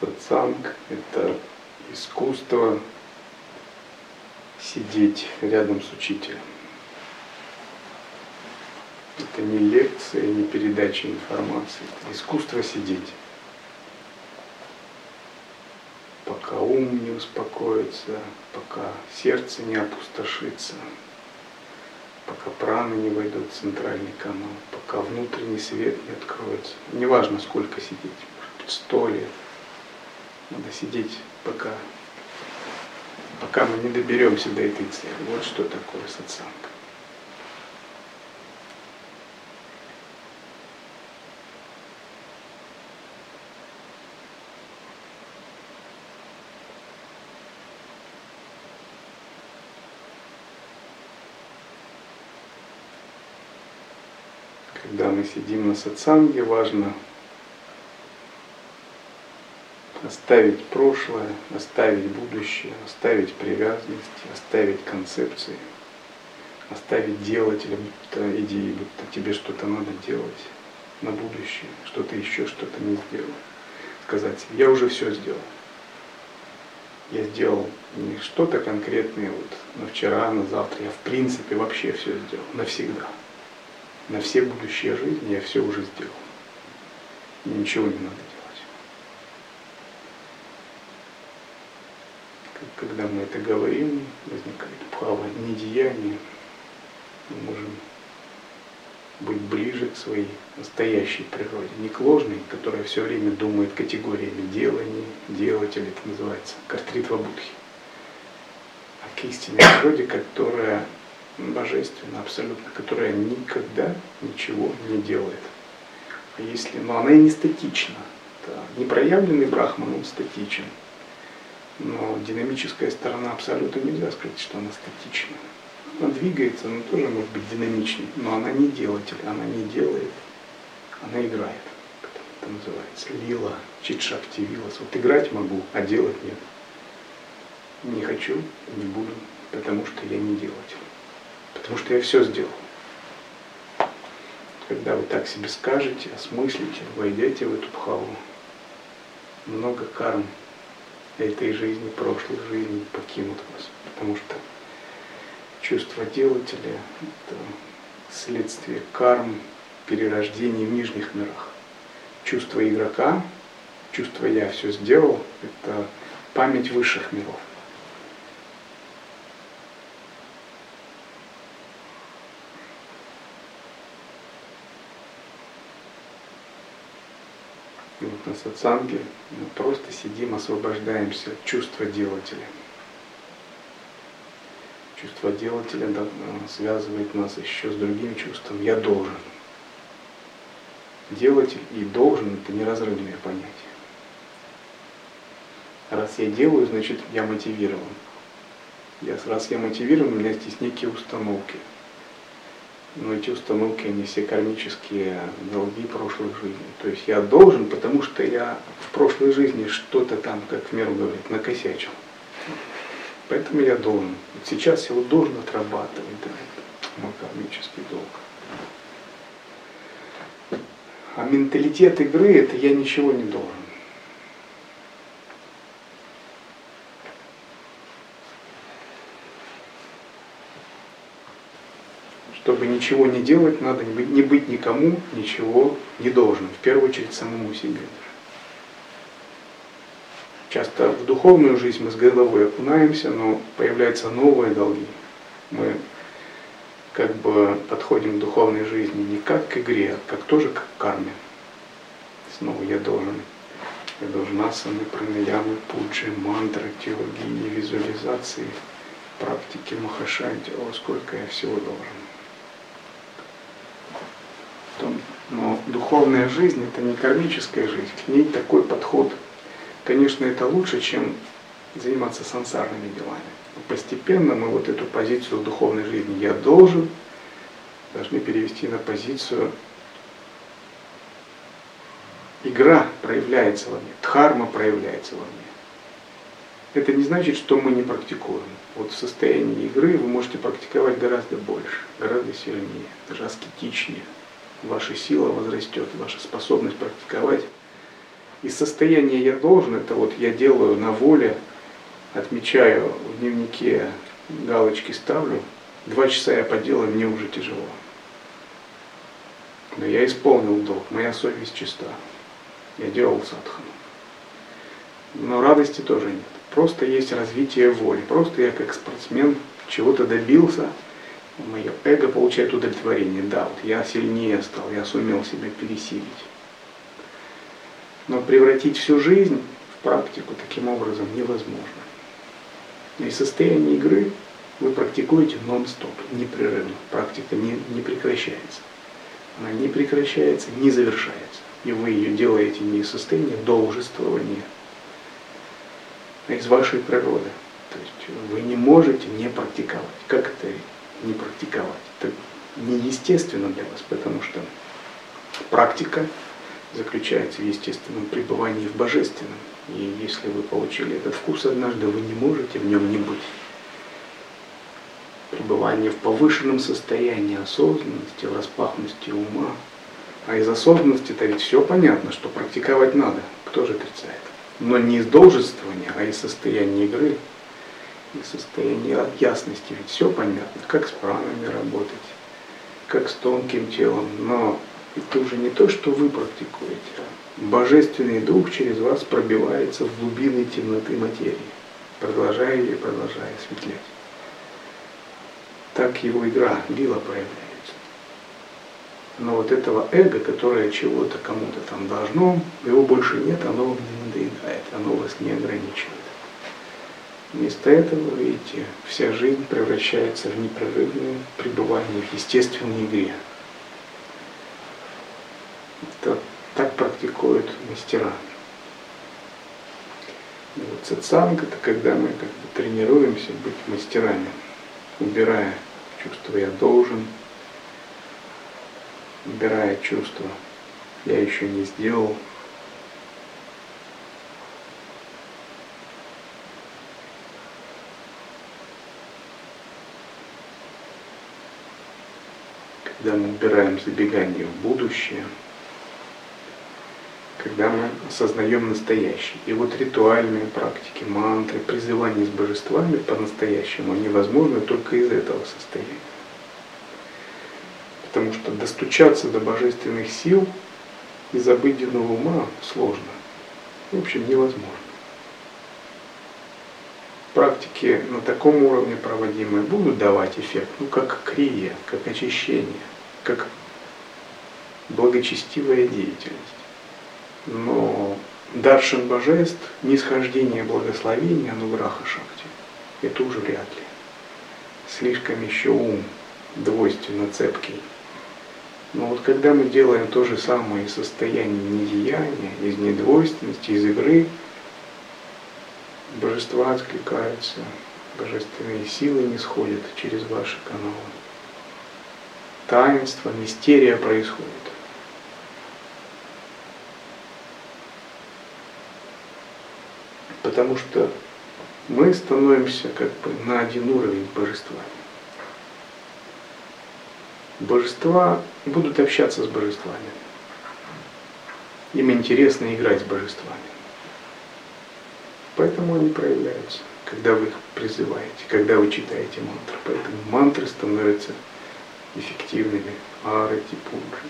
Сатсанг – это искусство сидеть рядом с учителем. Это не лекция, не передача информации, это искусство сидеть. Пока ум не успокоится, пока сердце не опустошится, пока праны не войдут в центральный канал, пока внутренний свет не откроется. Неважно, сколько сидеть, может быть, сто лет. Надо сидеть, пока, пока мы не доберемся до этой цели. Вот что такое сатсанг. Когда мы сидим на сатсанге, важно оставить прошлое, оставить будущее, оставить привязанности, оставить концепции, оставить делателя, будто идеи, будто тебе что-то надо делать на будущее, что-то еще что-то не сделал. Сказать я уже все сделал. Я сделал не что-то конкретное вот на вчера, на завтра, я в принципе вообще все сделал, навсегда. На все будущие жизни я все уже сделал. ничего не надо когда мы это говорим, возникает право недеяния, мы можем быть ближе к своей настоящей природе, не к ложной, которая все время думает категориями делания, делателя, это называется картритва будхи, а к истинной природе, которая божественна абсолютно, которая никогда ничего не делает. А если, но она и не статична. Да, непроявленный брахман, он статичен. Но динамическая сторона абсолютно нельзя сказать, что она статична. Она двигается, она тоже может быть динамичной, но она не делатель, она не делает, она играет. Это называется лила, читшакти вилас. Вот играть могу, а делать нет. Не хочу, не буду, потому что я не делатель. Потому что я все сделал. Когда вы так себе скажете, осмыслите, войдете в эту пхаву, много карм этой жизни, прошлой жизни покинут вас. Потому что чувство делателя – это следствие карм, перерождений в нижних мирах. Чувство игрока, чувство «я все сделал» – это память высших миров. На сатсанге мы просто сидим, освобождаемся от чувства делателя. Чувство делателя связывает нас еще с другим чувством «я должен». Делатель и должен – это неразрывные понятия. Раз я делаю, значит я мотивирован. Я, раз я мотивирован, у меня есть некие установки – но эти установки, они все кармические долги прошлых жизней. То есть я должен, потому что я в прошлой жизни что-то там, как в миру говорит, накосячил. Поэтому я должен. Вот сейчас я его должен отрабатывать, да, мой кармический долг. А менталитет игры это я ничего не должен. чтобы ничего не делать, надо не быть, никому ничего не должен, в первую очередь самому себе. Часто в духовную жизнь мы с головой окунаемся, но появляются новые долги. Мы как бы подходим к духовной жизни не как к игре, а как тоже как к карме. Снова я должен. Я должен асаны, пранаямы, пуджи, мантры, теологии, визуализации, практики махашанти. О, сколько я всего должен. Но духовная жизнь это не кармическая жизнь, к ней такой подход, конечно, это лучше, чем заниматься сансарными делами. Но постепенно мы вот эту позицию духовной жизни «я должен» должны перевести на позицию игра проявляется во мне, дхарма проявляется во мне. Это не значит, что мы не практикуем. Вот в состоянии игры вы можете практиковать гораздо больше, гораздо сильнее, даже аскетичнее ваша сила возрастет, ваша способность практиковать Из состояния я должен, это вот я делаю на воле, отмечаю в дневнике, галочки ставлю, два часа я поделаю, мне уже тяжело. Но я исполнил долг, моя совесть чиста. Я делал садхану. Но радости тоже нет. Просто есть развитие воли. Просто я как спортсмен чего-то добился, мое эго получает удовлетворение. Да, вот я сильнее стал, я сумел себя пересилить. Но превратить всю жизнь в практику таким образом невозможно. И состояние игры вы практикуете нон-стоп, непрерывно. Практика не, не прекращается. Она не прекращается, не завершается. И вы ее делаете не из состояния должествования, а из вашей природы. То есть вы не можете не практиковать. Как это не практиковать? Это неестественно для вас, потому что практика заключается в естественном пребывании в божественном. И если вы получили этот вкус однажды, вы не можете в нем не быть. Пребывание в повышенном состоянии осознанности, в распахнутости ума. А из осознанности-то ведь все понятно, что практиковать надо. Кто же отрицает? Но не из должествования, а из состояния игры, из состояния ясности. Ведь все понятно, как с пранами работать, как с тонким телом. Но это уже не то, что вы практикуете, а Божественный Дух через вас пробивается в глубины темноты материи, продолжая ее и продолжая осветлять. Так его игра, лила проявляется. Но вот этого эго, которое чего-то кому-то там должно, его больше нет, оно вам не надоедает, оно вас не ограничивает. Вместо этого, видите, вся жизнь превращается в непрерывное пребывание в естественной игре. Это так практикуют мастера. И вот сатсанг это когда мы как бы тренируемся быть мастерами, убирая чувство «я должен», убирая чувство «я еще не сделал», когда мы убираем забегание в будущее – когда мы осознаем настоящее. И вот ритуальные практики, мантры, призывания с божествами по-настоящему невозможны только из этого состояния. Потому что достучаться до божественных сил из обыденного ума сложно. В общем, невозможно. Практики на таком уровне проводимые будут давать эффект, ну как крия, как очищение, как благочестивая деятельность. Но даршин божеств, нисхождение благословения, ануграха шахти, это уже вряд ли. Слишком еще ум двойственно цепкий. Но вот когда мы делаем то же самое из состояния недеяния, из недвойственности, из игры, божества откликаются, божественные силы не сходят через ваши каналы. Таинство, мистерия происходит. потому что мы становимся как бы на один уровень с божествами. Божества будут общаться с божествами. Им интересно играть с божествами. Поэтому они проявляются, когда вы их призываете, когда вы читаете мантры. Поэтому мантры становятся эффективными. Арати, пунджи,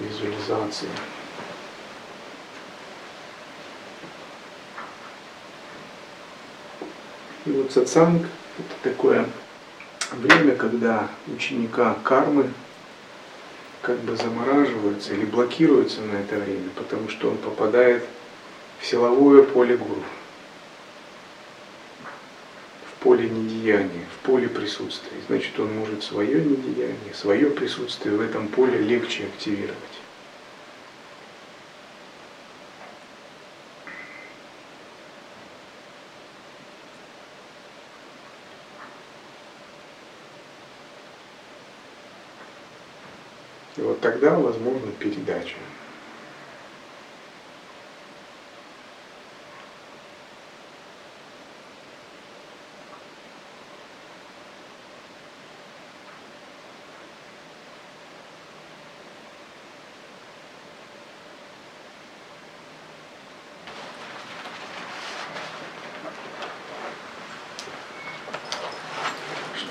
визуализация. И вот сатсанг – это такое время, когда ученика кармы как бы замораживаются или блокируются на это время, потому что он попадает в силовое поле гуру, в поле недеяния, поле присутствия. Значит, он может свое недеяние, свое присутствие в этом поле легче активировать. И вот тогда возможна передача.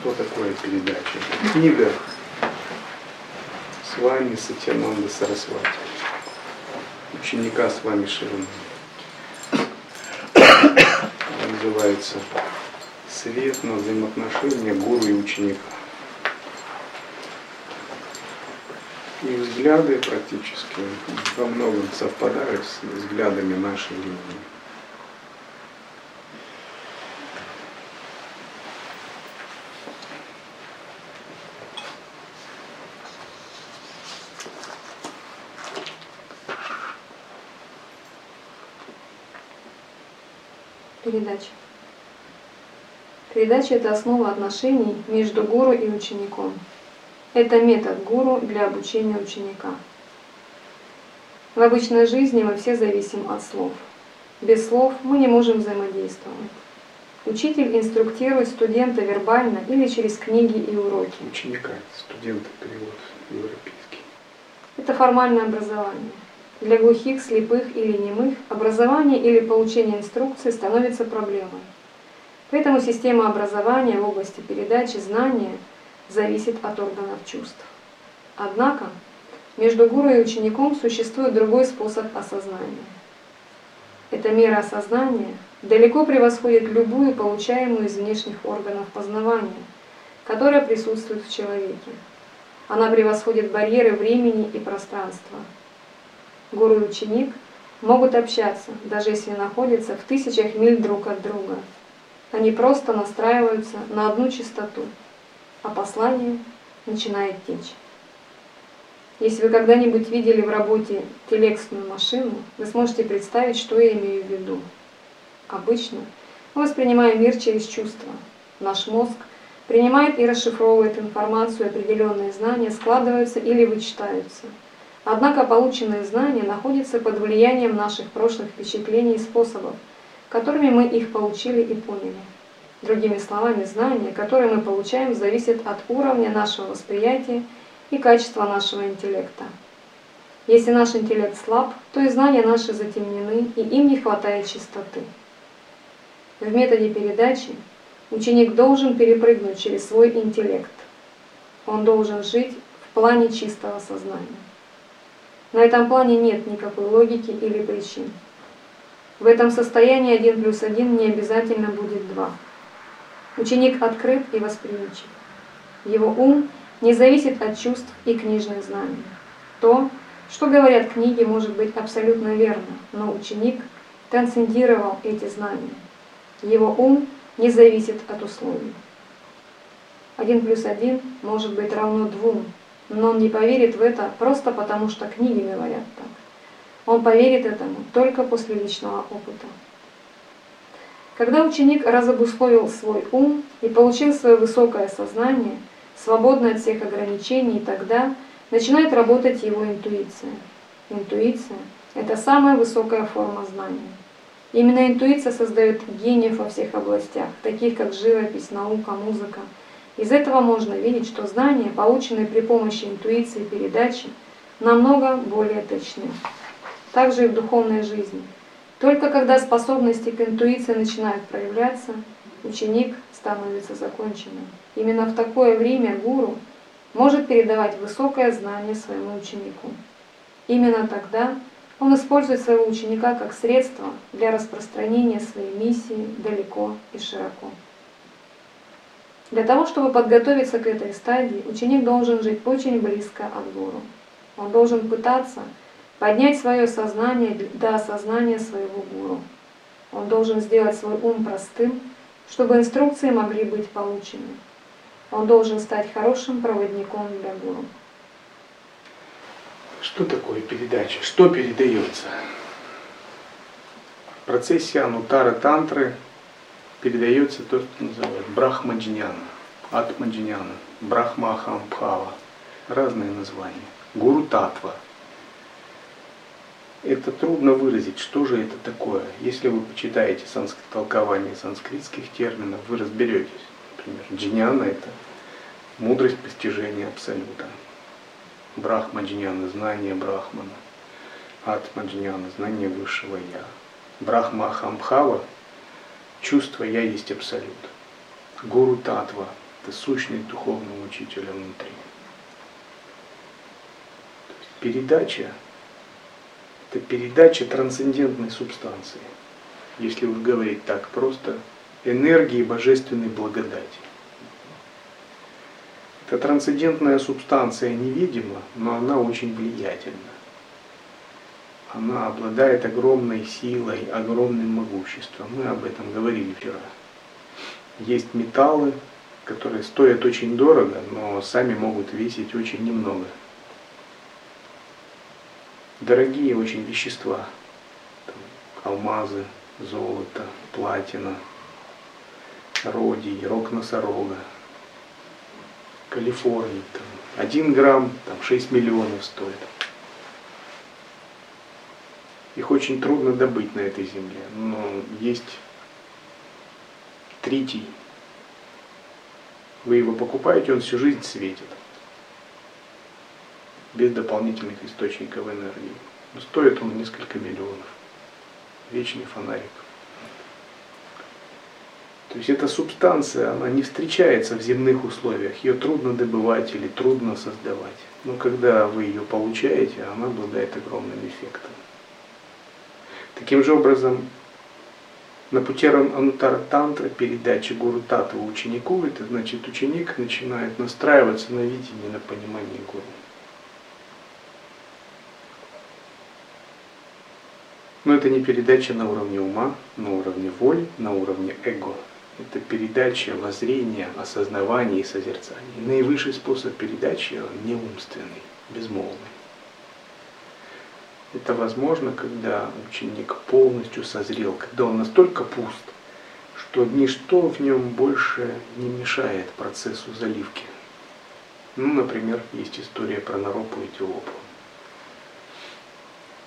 Что такое передача? Книга с вами Сатьянанда Сарасвати, ученика с вами Шивана. Называется «Свет на взаимоотношения гуру и ученика». И взгляды практически во многом совпадают с взглядами нашей линии. Передача. Передача – это основа отношений между гуру и учеником. Это метод гуру для обучения ученика. В обычной жизни мы все зависим от слов. Без слов мы не можем взаимодействовать. Учитель инструктирует студента вербально или через книги и уроки. Ученика, студента перевод европейский. Это формальное образование. Для глухих, слепых или немых образование или получение инструкции становится проблемой. Поэтому система образования в области передачи знания зависит от органов чувств. Однако между гуру и учеником существует другой способ осознания. Эта мера осознания далеко превосходит любую получаемую из внешних органов познавания, которая присутствует в человеке. Она превосходит барьеры времени и пространства – гуру и ученик могут общаться, даже если находятся в тысячах миль друг от друга. Они просто настраиваются на одну частоту, а послание начинает течь. Если вы когда-нибудь видели в работе телексную машину, вы сможете представить, что я имею в виду. Обычно мы воспринимаем мир через чувства. Наш мозг принимает и расшифровывает информацию, определенные знания складываются или вычитаются – Однако полученные знания находятся под влиянием наших прошлых впечатлений и способов, которыми мы их получили и поняли. Другими словами, знания, которые мы получаем, зависят от уровня нашего восприятия и качества нашего интеллекта. Если наш интеллект слаб, то и знания наши затемнены, и им не хватает чистоты. В методе передачи ученик должен перепрыгнуть через свой интеллект. Он должен жить в плане чистого сознания. На этом плане нет никакой логики или причин. В этом состоянии 1 плюс 1 не обязательно будет 2. Ученик открыт и восприимчив. Его ум не зависит от чувств и книжных знаний. То, что говорят книги, может быть абсолютно верно, но ученик трансцендировал эти знания. Его ум не зависит от условий. 1 плюс 1 может быть равно 2, но он не поверит в это просто потому, что книги говорят так. Он поверит этому только после личного опыта. Когда ученик разобусловил свой ум и получил свое высокое сознание, свободное от всех ограничений, тогда начинает работать его интуиция. Интуиция – это самая высокая форма знания. Именно интуиция создает гениев во всех областях, таких как живопись, наука, музыка – из этого можно видеть, что знания, полученные при помощи интуиции и передачи, намного более точны. Также и в духовной жизни. Только когда способности к интуиции начинают проявляться, ученик становится законченным. Именно в такое время гуру может передавать высокое знание своему ученику. Именно тогда он использует своего ученика как средство для распространения своей миссии далеко и широко. Для того, чтобы подготовиться к этой стадии, ученик должен жить очень близко от гуру. Он должен пытаться поднять свое сознание до осознания своего гуру. Он должен сделать свой ум простым, чтобы инструкции могли быть получены. Он должен стать хорошим проводником для гуру. Что такое передача? Что передается? В процессе анутара тантры передается то, что называют брахмаджняна, атмаджняна, брахмахамбхава, разные названия, гуру татва. Это трудно выразить, что же это такое. Если вы почитаете санскрит, толкование санскритских терминов, вы разберетесь. Например, джняна – это мудрость постижения Абсолюта. Брахмаджняна – знание Брахмана. Атмаджняна – знание Высшего Я. Брахмахамбхава чувство «я есть абсолют». Гуру Татва, это сущность духовного учителя внутри. передача – это передача трансцендентной субстанции. Если вот говорить так просто, энергии божественной благодати. Эта трансцендентная субстанция невидима, но она очень влиятельна. Она обладает огромной силой, огромным могуществом. Мы об этом говорили вчера. Есть металлы, которые стоят очень дорого, но сами могут весить очень немного. Дорогие очень вещества. Там, алмазы, золото, платина, родий, рог носорога, Калифорнии. Там, один грамм там, 6 миллионов стоит. Их очень трудно добыть на этой земле, но есть тритий. Вы его покупаете, он всю жизнь светит. Без дополнительных источников энергии. Но стоит он несколько миллионов. Вечный фонарик. То есть эта субстанция, она не встречается в земных условиях, ее трудно добывать или трудно создавать. Но когда вы ее получаете, она обладает огромным эффектом. Таким же образом, на пути Анутара Тантра передачи Гуру Татва ученику, это значит ученик начинает настраиваться на видение, на понимание Гуру. Но это не передача на уровне ума, на уровне воли, на уровне эго это передача воззрения, осознавания и созерцания. Наивысший способ передачи он не умственный, безмолвный. Это возможно, когда ученик полностью созрел, когда он настолько пуст, что ничто в нем больше не мешает процессу заливки. Ну, например, есть история про Наропу и Тилопу.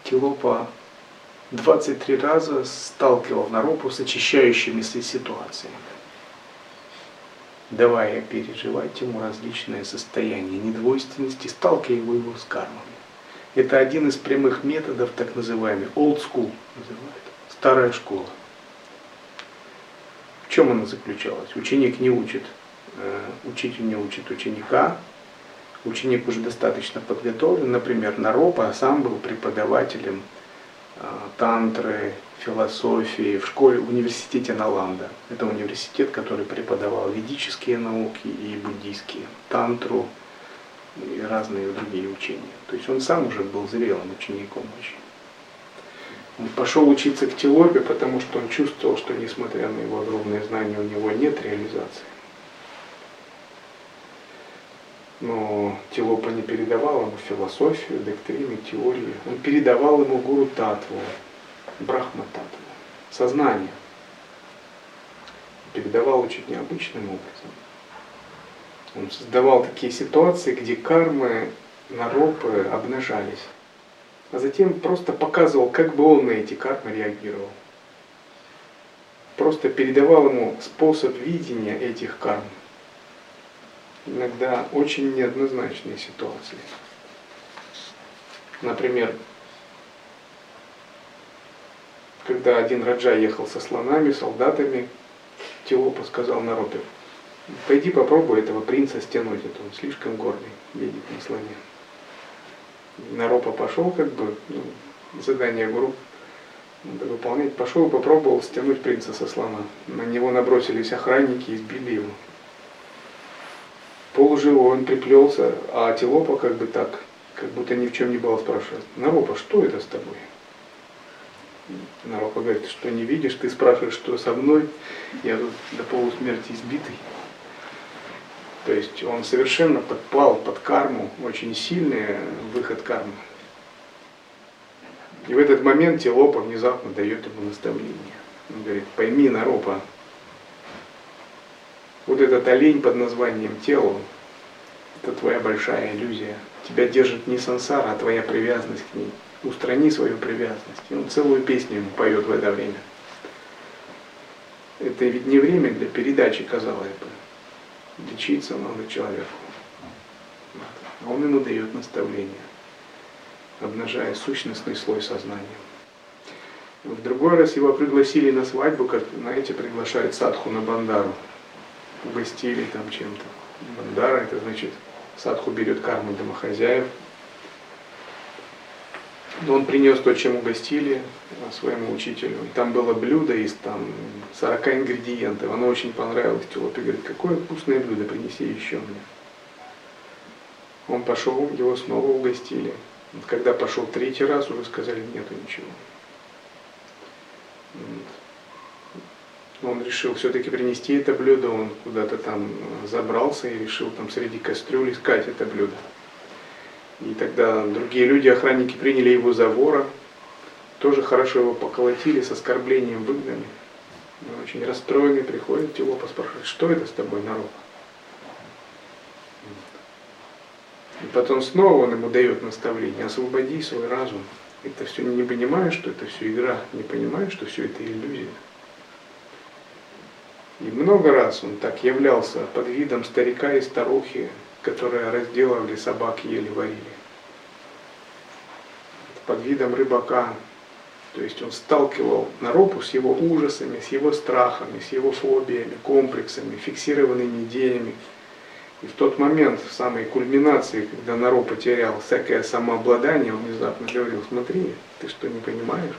Тилопа 23 раза сталкивал Наропу с очищающимися ситуациями, давая переживать ему различные состояния недвойственности, сталкивая его с кармами. Это один из прямых методов, так называемый old school, называют, старая школа. В чем она заключалась? Ученик не учит, э, учитель не учит ученика, ученик уже достаточно подготовлен, например, Наропа сам был преподавателем а, тантры, философии в школе, в университете Наланда. Это университет, который преподавал ведические науки и буддийские, тантру и разные другие учения. То есть он сам уже был зрелым учеником очень. Он пошел учиться к Тилопе, потому что он чувствовал, что несмотря на его огромные знания, у него нет реализации. Но Тилопа не передавал ему философию, доктрины, теории. Он передавал ему гуру татву, брахма татву, сознание. Передавал очень необычным образом. Он создавал такие ситуации, где кармы, наропы обнажались. А затем просто показывал, как бы он на эти кармы реагировал. Просто передавал ему способ видения этих карм иногда очень неоднозначные ситуации. Например, когда один раджа ехал со слонами, солдатами, Тилопа сказал Наропе, пойди попробуй этого принца стянуть, это он слишком гордый, едет на слоне. Наропа пошел, как бы, ну, задание гуру надо выполнять, пошел и попробовал стянуть принца со слона. На него набросились охранники, избили его полуживой он приплелся, а Тилопа как бы так, как будто ни в чем не было спрашивает. Наропа, что это с тобой? Наропа говорит, что не видишь, ты спрашиваешь, что со мной, я тут до полусмерти избитый. То есть он совершенно подпал под карму, очень сильный выход кармы. И в этот момент Тилопа внезапно дает ему наставление. Он говорит, пойми, Наропа, вот этот олень под названием тело, это твоя большая иллюзия. Тебя держит не сансара, а твоя привязанность к ней. Устрани свою привязанность. И он целую песню ему поет в это время. Это ведь не время для передачи, казалось бы. Лечиться надо человеку. А он ему дает наставление, обнажая сущностный слой сознания. В другой раз его пригласили на свадьбу, как, знаете, приглашают садху на бандару. угостили там чем-то. Мандара, это значит, садху берет карму домохозяев. Он принес то, чем угостили своему учителю. Там было блюдо из там 40 ингредиентов. Оно очень понравилось Тилопе. Говорит, какое вкусное блюдо, принеси еще мне. Он пошел, его снова угостили. Когда пошел третий раз, уже сказали, нету ничего. Он решил все-таки принести это блюдо, он куда-то там забрался и решил там среди кастрюль искать это блюдо. И тогда другие люди, охранники, приняли его за вора, тоже хорошо его поколотили, с оскорблением выгнали. Он очень расстроенный приходит, его поспрашивает, что это с тобой, народ? И потом снова он ему дает наставление, освободи свой разум. Это все не понимаешь, что это все игра, не понимаешь, что все это иллюзия. И много раз он так являлся под видом старика и старухи, которые разделывали собак, ели, варили. Под видом рыбака. То есть он сталкивал Наропу с его ужасами, с его страхами, с его фобиями, комплексами, фиксированными идеями, и в тот момент, в самой кульминации, когда Наро потерял всякое самообладание, он внезапно говорил, смотри, ты что, не понимаешь?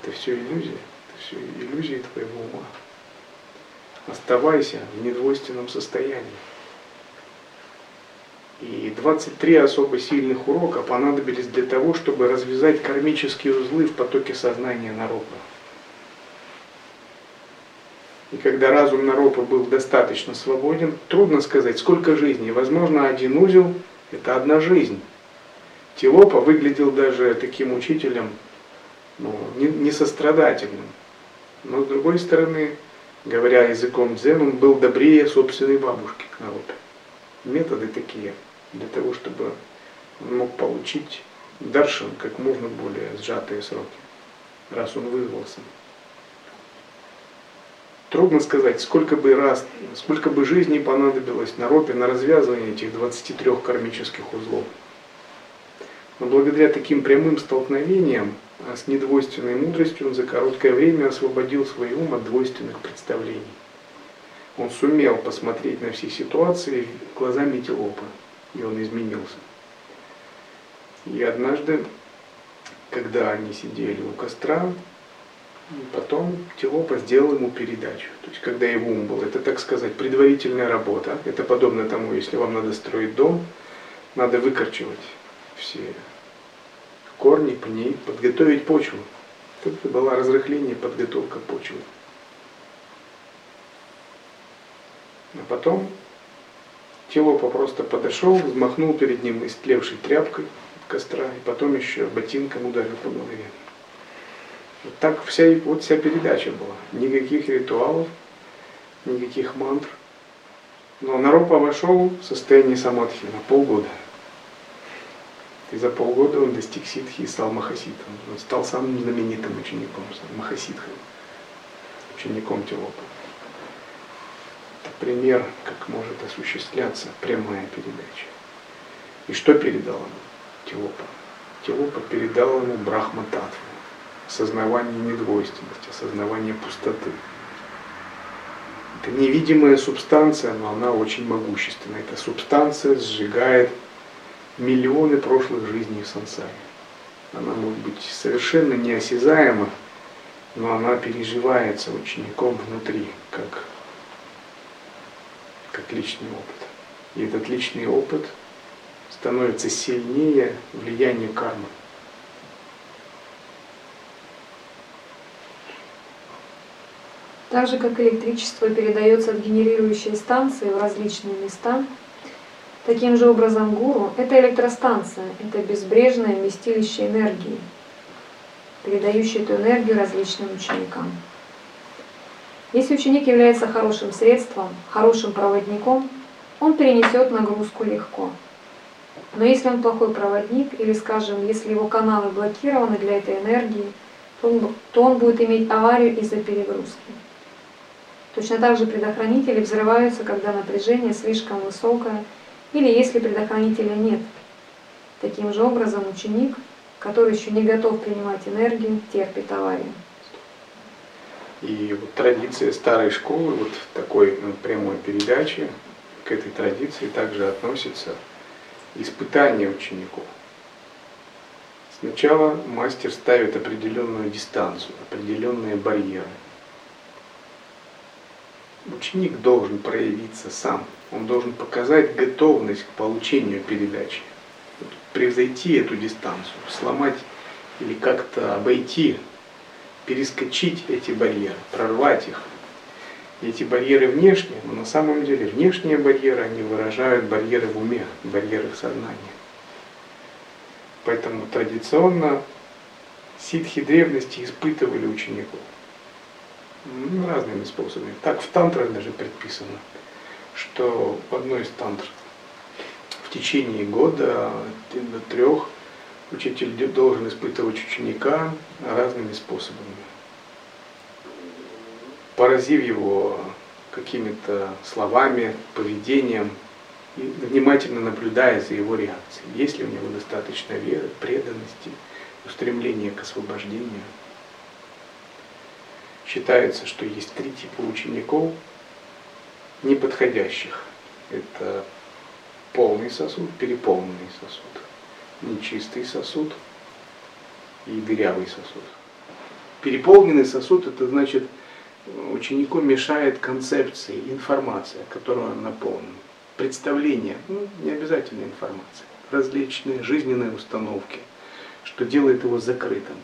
Это все иллюзия, это все иллюзии твоего ума. Оставайся в недвойственном состоянии. И 23 особо сильных урока понадобились для того, чтобы развязать кармические узлы в потоке сознания народа. И когда разум Наропа был достаточно свободен, трудно сказать, сколько жизней. Возможно, один узел – это одна жизнь. Тилопа выглядел даже таким учителем ну, несострадательным. Но с другой стороны, говоря языком дзен, он был добрее собственной бабушки к Наропе. Методы такие для того, чтобы он мог получить даршин как можно более сжатые сроки, раз он вызвался. Трудно сказать, сколько бы раз, сколько бы жизней понадобилось на ропе на развязывание этих 23 кармических узлов. Но благодаря таким прямым столкновениям а с недвойственной мудростью он за короткое время освободил свой ум от двойственных представлений. Он сумел посмотреть на все ситуации глазами Телопа, и он изменился. И однажды, когда они сидели у костра, Потом Телопа сделал ему передачу. То есть, когда его ум был, это, так сказать, предварительная работа. Это подобно тому, если вам надо строить дом, надо выкорчевать все корни, пни, подготовить почву. Это была разрыхление, подготовка почвы. А потом Телопа просто подошел, взмахнул перед ним истлевшей тряпкой костра, и потом еще ботинком ударил по голове. Вот так вся, вот вся передача была. Никаких ритуалов, никаких мантр. Но Наропа вошел в состояние самадхи на полгода. И за полгода он достиг ситхи и стал махаситом. Он стал самым знаменитым учеником, махаситхой, учеником Тилопа. Пример, как может осуществляться прямая передача. И что передал ему Тилопа? Тилопа передал ему Брахма Татву осознавание недвойственности, осознавание пустоты. Это невидимая субстанция, но она очень могущественна. Эта субстанция сжигает миллионы прошлых жизней в сансаре. Она может быть совершенно неосязаема, но она переживается учеником внутри, как, как личный опыт. И этот личный опыт становится сильнее влияния кармы. Так же, как электричество передается от генерирующей станции в различные места, таким же образом гуру – это электростанция, это безбрежное вместилище энергии, передающее эту энергию различным ученикам. Если ученик является хорошим средством, хорошим проводником, он перенесет нагрузку легко. Но если он плохой проводник, или, скажем, если его каналы блокированы для этой энергии, то он, то он будет иметь аварию из-за перегрузки. Точно так же предохранители взрываются, когда напряжение слишком высокое или если предохранителя нет. Таким же образом ученик, который еще не готов принимать энергию, терпит аварию. И вот традиция старой школы, вот такой ну, прямой передачи, к этой традиции также относится испытание учеников. Сначала мастер ставит определенную дистанцию, определенные барьеры. Ученик должен проявиться сам, он должен показать готовность к получению передачи, превзойти эту дистанцию, сломать или как-то обойти, перескочить эти барьеры, прорвать их. Эти барьеры внешние, но на самом деле внешние барьеры, они выражают барьеры в уме, барьеры в сознании. Поэтому традиционно ситхи древности испытывали учеников ну, разными способами. Так в тантрах даже предписано, что в одной из тантр в течение года до трех учитель должен испытывать ученика разными способами. Поразив его какими-то словами, поведением, и внимательно наблюдая за его реакцией. Есть ли у него достаточно веры, преданности, устремления к освобождению. Считается, что есть три типа учеников, неподходящих. Это полный сосуд, переполненный сосуд, нечистый сосуд и дырявый сосуд. Переполненный сосуд это значит ученику мешает концепции, информация, которую он наполнен представления, ну, не обязательно информация, различные жизненные установки, что делает его закрытым.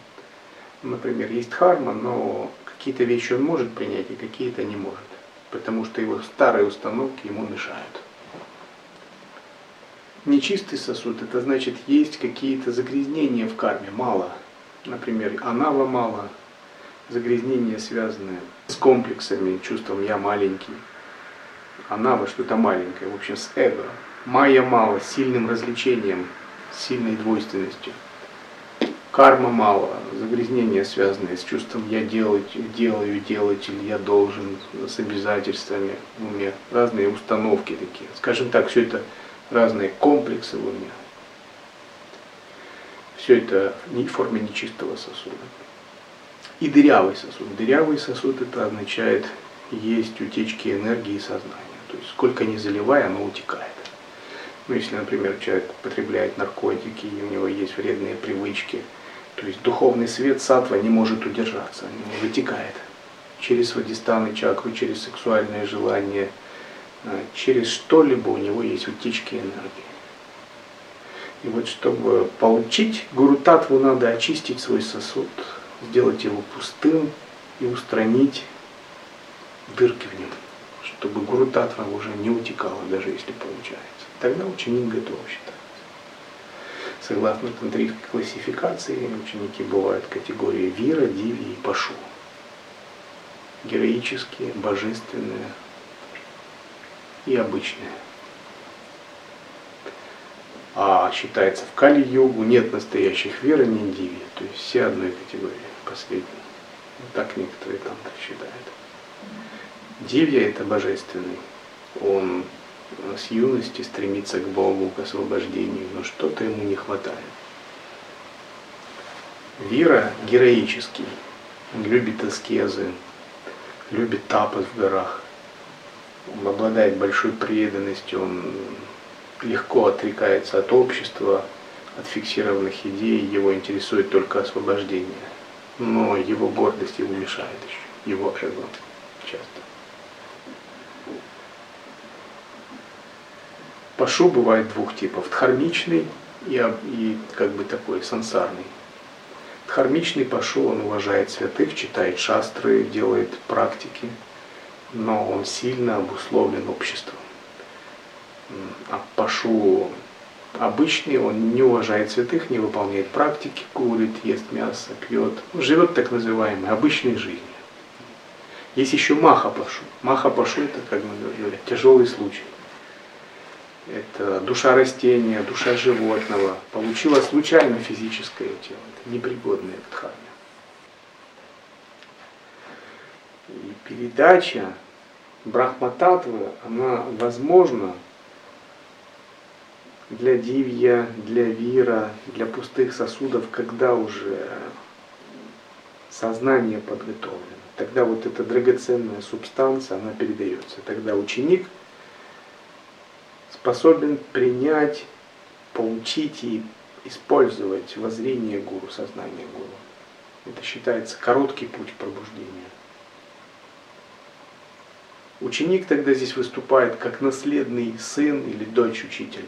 Например, есть харма, но какие-то вещи он может принять, и какие-то не может, потому что его старые установки ему мешают. Нечистый сосуд, это значит, есть какие-то загрязнения в карме, мало. Например, анава мало, загрязнения связанные с комплексами, чувством «я маленький», Анава что-то маленькое, в общем, с эго. Майя мало, с сильным развлечением, сильной двойственностью. Карма мало, загрязнения, связанные с чувством я делать, делаю, делатель, я должен, с обязательствами у меня разные установки такие. Скажем так, все это разные комплексы у меня. Все это в форме нечистого сосуда. И дырявый сосуд. Дырявый сосуд это означает есть утечки энергии сознания. То есть сколько ни заливая, оно утекает. Ну, если, например, человек потребляет наркотики, и у него есть вредные привычки, то есть духовный свет сатва не может удержаться, он вытекает через свадистаны чакру, через сексуальное желание, а, через что-либо у него есть утечки энергии. И вот чтобы получить гуру татву, надо очистить свой сосуд, сделать его пустым и устранить дырки в нем чтобы гуру татва уже не утекала, даже если получается. Тогда ученик готов считаться. Согласно тантрийской классификации, ученики бывают категории вира, диви и пашу. Героические, божественные и обычные. А считается в Кали-йогу нет настоящих вера, ни диви. То есть все одной категории, последние. Так некоторые тантры считают. Дивья – это божественный. Он с юности стремится к Богу, к освобождению, но что-то ему не хватает. Вира – героический. Он любит аскезы, любит тапос в горах. Он обладает большой преданностью, он легко отрекается от общества, от фиксированных идей, его интересует только освобождение. Но его гордость ему мешает еще, его эго часто. Пашу бывает двух типов. Дхармичный и, и как бы такой сансарный. Дхармичный пашу, он уважает святых, читает шастры, делает практики, но он сильно обусловлен обществом. А пашу обычный, он не уважает святых, не выполняет практики, курит, ест мясо, пьет, живет так называемой обычной жизнью. Есть еще маха пашу. Маха пашу это, как мы говорим, тяжелый случай это душа растения, душа животного, получила случайно физическое тело, это непригодное к дхарме. И передача брахмататвы, она возможна для дивья, для вира, для пустых сосудов, когда уже сознание подготовлено. Тогда вот эта драгоценная субстанция, она передается. Тогда ученик способен принять, получить и использовать воззрение гуру, сознание гуру. Это считается короткий путь пробуждения. Ученик тогда здесь выступает как наследный сын или дочь учителя.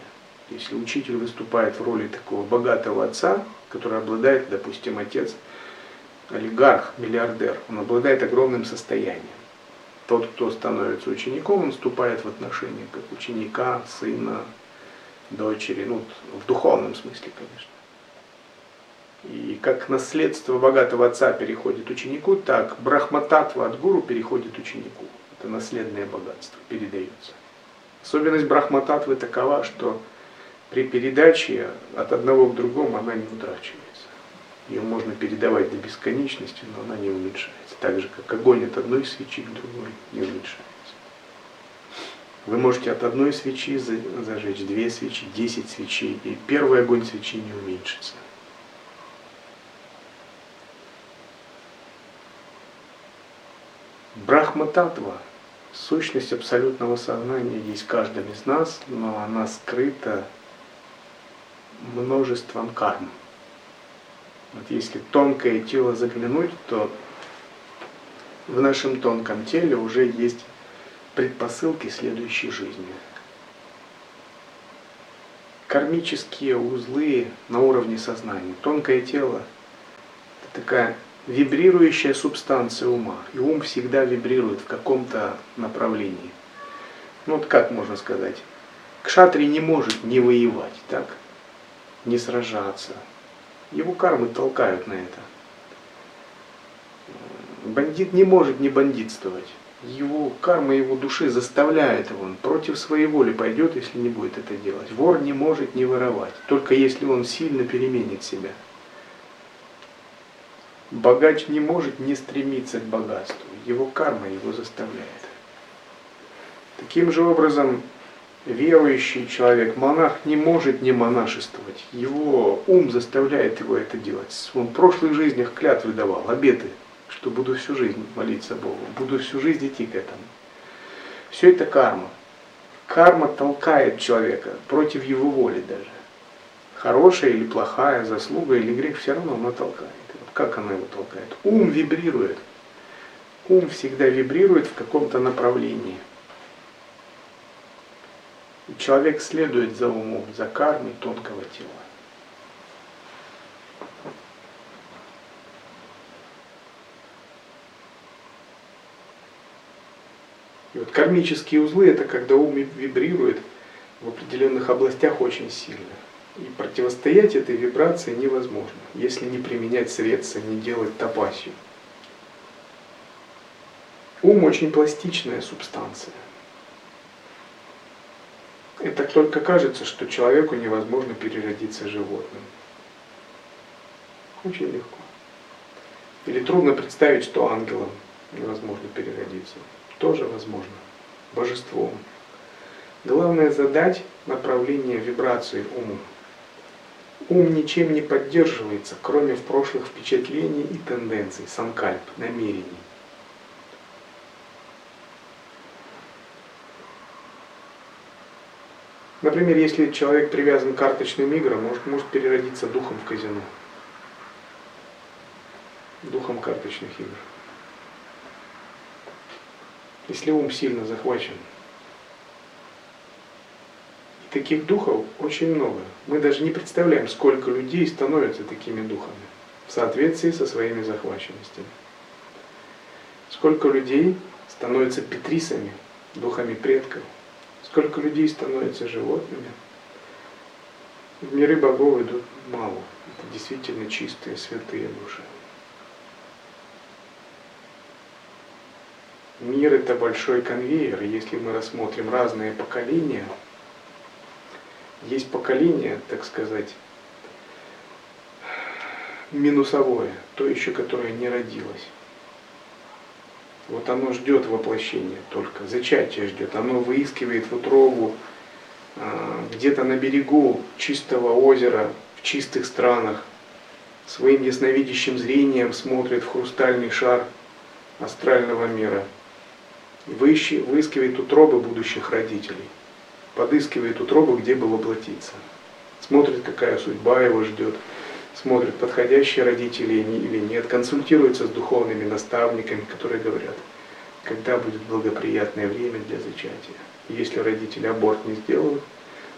Если учитель выступает в роли такого богатого отца, который обладает, допустим, отец, олигарх, миллиардер, он обладает огромным состоянием. Тот, кто становится учеником, он вступает в отношения как ученика, сына, дочери, ну, в духовном смысле, конечно. И как наследство богатого отца переходит ученику, так брахмататва от гуру переходит ученику. Это наследное богатство передается. Особенность брахмататвы такова, что при передаче от одного к другому она не утрачивается. Ее можно передавать до бесконечности, но она не уменьшается. Так же, как огонь от одной свечи к другой не уменьшается. Вы можете от одной свечи зажечь две свечи, десять свечей, и первый огонь свечи не уменьшится. Брахма-татва, сущность абсолютного сознания есть в каждом из нас, но она скрыта множеством карм. Вот если тонкое тело заглянуть, то в нашем тонком теле уже есть предпосылки следующей жизни. Кармические узлы на уровне сознания. Тонкое тело – это такая вибрирующая субстанция ума. И ум всегда вибрирует в каком-то направлении. Ну вот как можно сказать? Кшатри не может не воевать, так? Не сражаться. Его кармы толкают на это. Бандит не может не бандитствовать. Его карма его души заставляет его, он против своей воли пойдет, если не будет это делать. Вор не может не воровать, только если он сильно переменит себя. Богач не может не стремиться к богатству. Его карма его заставляет. Таким же образом, верующий человек, монах не может не монашествовать. Его ум заставляет его это делать. Он в прошлых жизнях клятвы давал, обеты, что буду всю жизнь молиться Богу, буду всю жизнь идти к этому. Все это карма. Карма толкает человека против его воли даже. Хорошая или плохая заслуга или грех, все равно она толкает. Как она его толкает? Ум вибрирует. Ум всегда вибрирует в каком-то направлении. И человек следует за умом, за кармой тонкого тела. И вот кармические узлы это когда ум вибрирует в определенных областях очень сильно. И противостоять этой вибрации невозможно, если не применять средства, не делать тапасию. Ум очень пластичная субстанция. Это только кажется, что человеку невозможно переродиться животным. Очень легко. Или трудно представить, что ангелом невозможно переродиться. Тоже возможно. Божеством. Главное задать направление вибрации уму. Ум ничем не поддерживается, кроме в прошлых впечатлений и тенденций, санкальп, намерений. Например, если человек привязан к карточным играм, может, может переродиться духом в казино. Духом карточных игр. Если ум сильно захвачен таких духов очень много. Мы даже не представляем, сколько людей становятся такими духами в соответствии со своими захваченностями. Сколько людей становятся петрисами, духами предков. Сколько людей становятся животными. В миры богов идут мало. Это действительно чистые, святые души. Мир это большой конвейер, если мы рассмотрим разные поколения, есть поколение, так сказать, минусовое, то еще, которое не родилось. Вот оно ждет воплощения только, зачатие ждет. Оно выискивает в утробу а, где-то на берегу чистого озера, в чистых странах, своим ясновидящим зрением смотрит в хрустальный шар астрального мира, выискивает утробы будущих родителей, подыскивает утробы, где бы воплотиться, смотрит, какая судьба его ждет, смотрит, подходящие родители или нет, консультируется с духовными наставниками, которые говорят, когда будет благоприятное время для зачатия. Если родители аборт не сделают,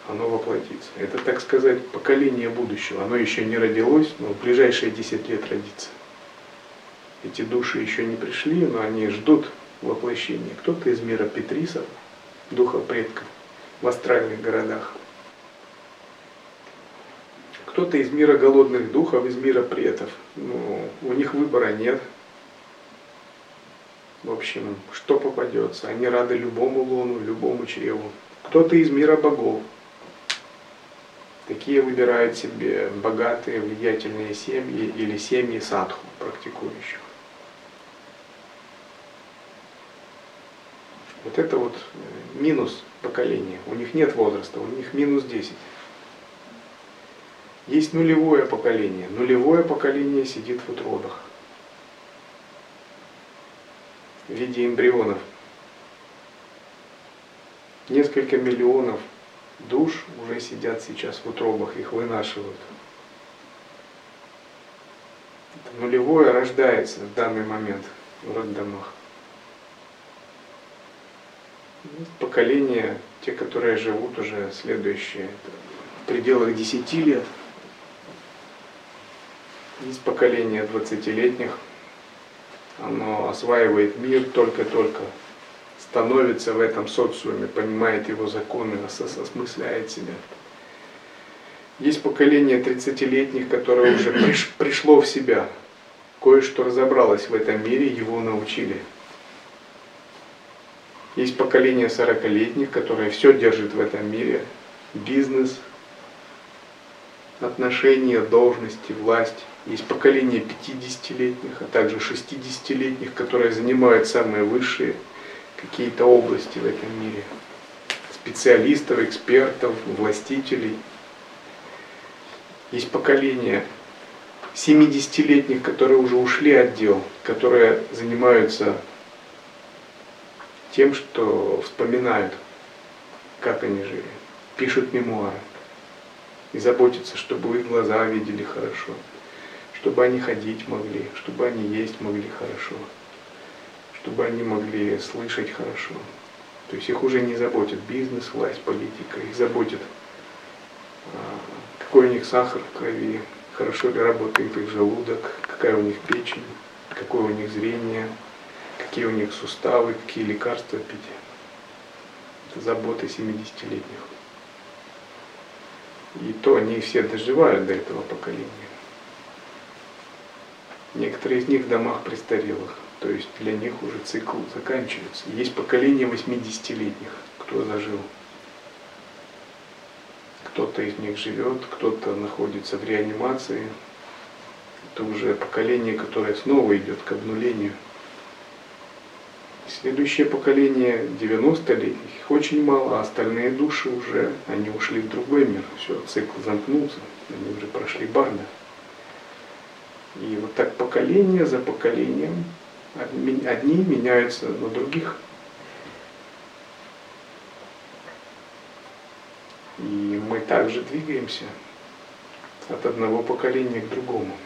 оно воплотится. Это, так сказать, поколение будущего. Оно еще не родилось, но в ближайшие 10 лет родится. Эти души еще не пришли, но они ждут воплощения. Кто-то из мира Петрисов, духа предков, в астральных городах. Кто-то из мира голодных духов, из мира предков. Ну, у них выбора нет. В общем, что попадется. Они рады любому луну, любому чреву. Кто-то из мира богов, Такие выбирают себе богатые, влиятельные семьи или семьи садху практикующих. Вот это вот э, минус поколения. У них нет возраста, у них минус 10. Есть нулевое поколение. Нулевое поколение сидит в утробах в виде эмбрионов. Несколько миллионов душ уже сидят сейчас в утробах, их вынашивают. Это нулевое рождается в данный момент в роддомах. Поколение, те, которые живут уже следующие, в пределах 10 лет. Есть поколение 20-летних, оно осваивает мир только-только становится в этом социуме, понимает его законы, осмысляет себя. Есть поколение 30-летних, которое уже приш, пришло в себя, кое-что разобралось в этом мире, его научили. Есть поколение 40-летних, которое все держит в этом мире, бизнес, отношения, должности, власть. Есть поколение 50-летних, а также 60-летних, которые занимают самые высшие какие-то области в этом мире, специалистов, экспертов, властителей. Есть поколение 70-летних, которые уже ушли от дел, которые занимаются тем, что вспоминают, как они жили, пишут мемуары. И заботятся, чтобы их глаза видели хорошо, чтобы они ходить могли, чтобы они есть могли хорошо. Чтобы они могли слышать хорошо. То есть их уже не заботит бизнес, власть, политика, их заботит, а, какой у них сахар в крови, хорошо ли работает их желудок, какая у них печень, какое у них зрение, какие у них суставы, какие лекарства пить. Это забота 70-летних. И то они все доживают до этого поколения. Некоторые из них в домах престарелых. То есть для них уже цикл заканчивается. Есть поколение 80-летних, кто зажил. Кто-то из них живет, кто-то находится в реанимации. Это уже поколение, которое снова идет к обнулению. Следующее поколение 90-летних, их очень мало, а остальные души уже, они ушли в другой мир. Все, цикл замкнулся, они уже прошли барда. И вот так поколение за поколением Одни меняются на других. И мы также двигаемся от одного поколения к другому.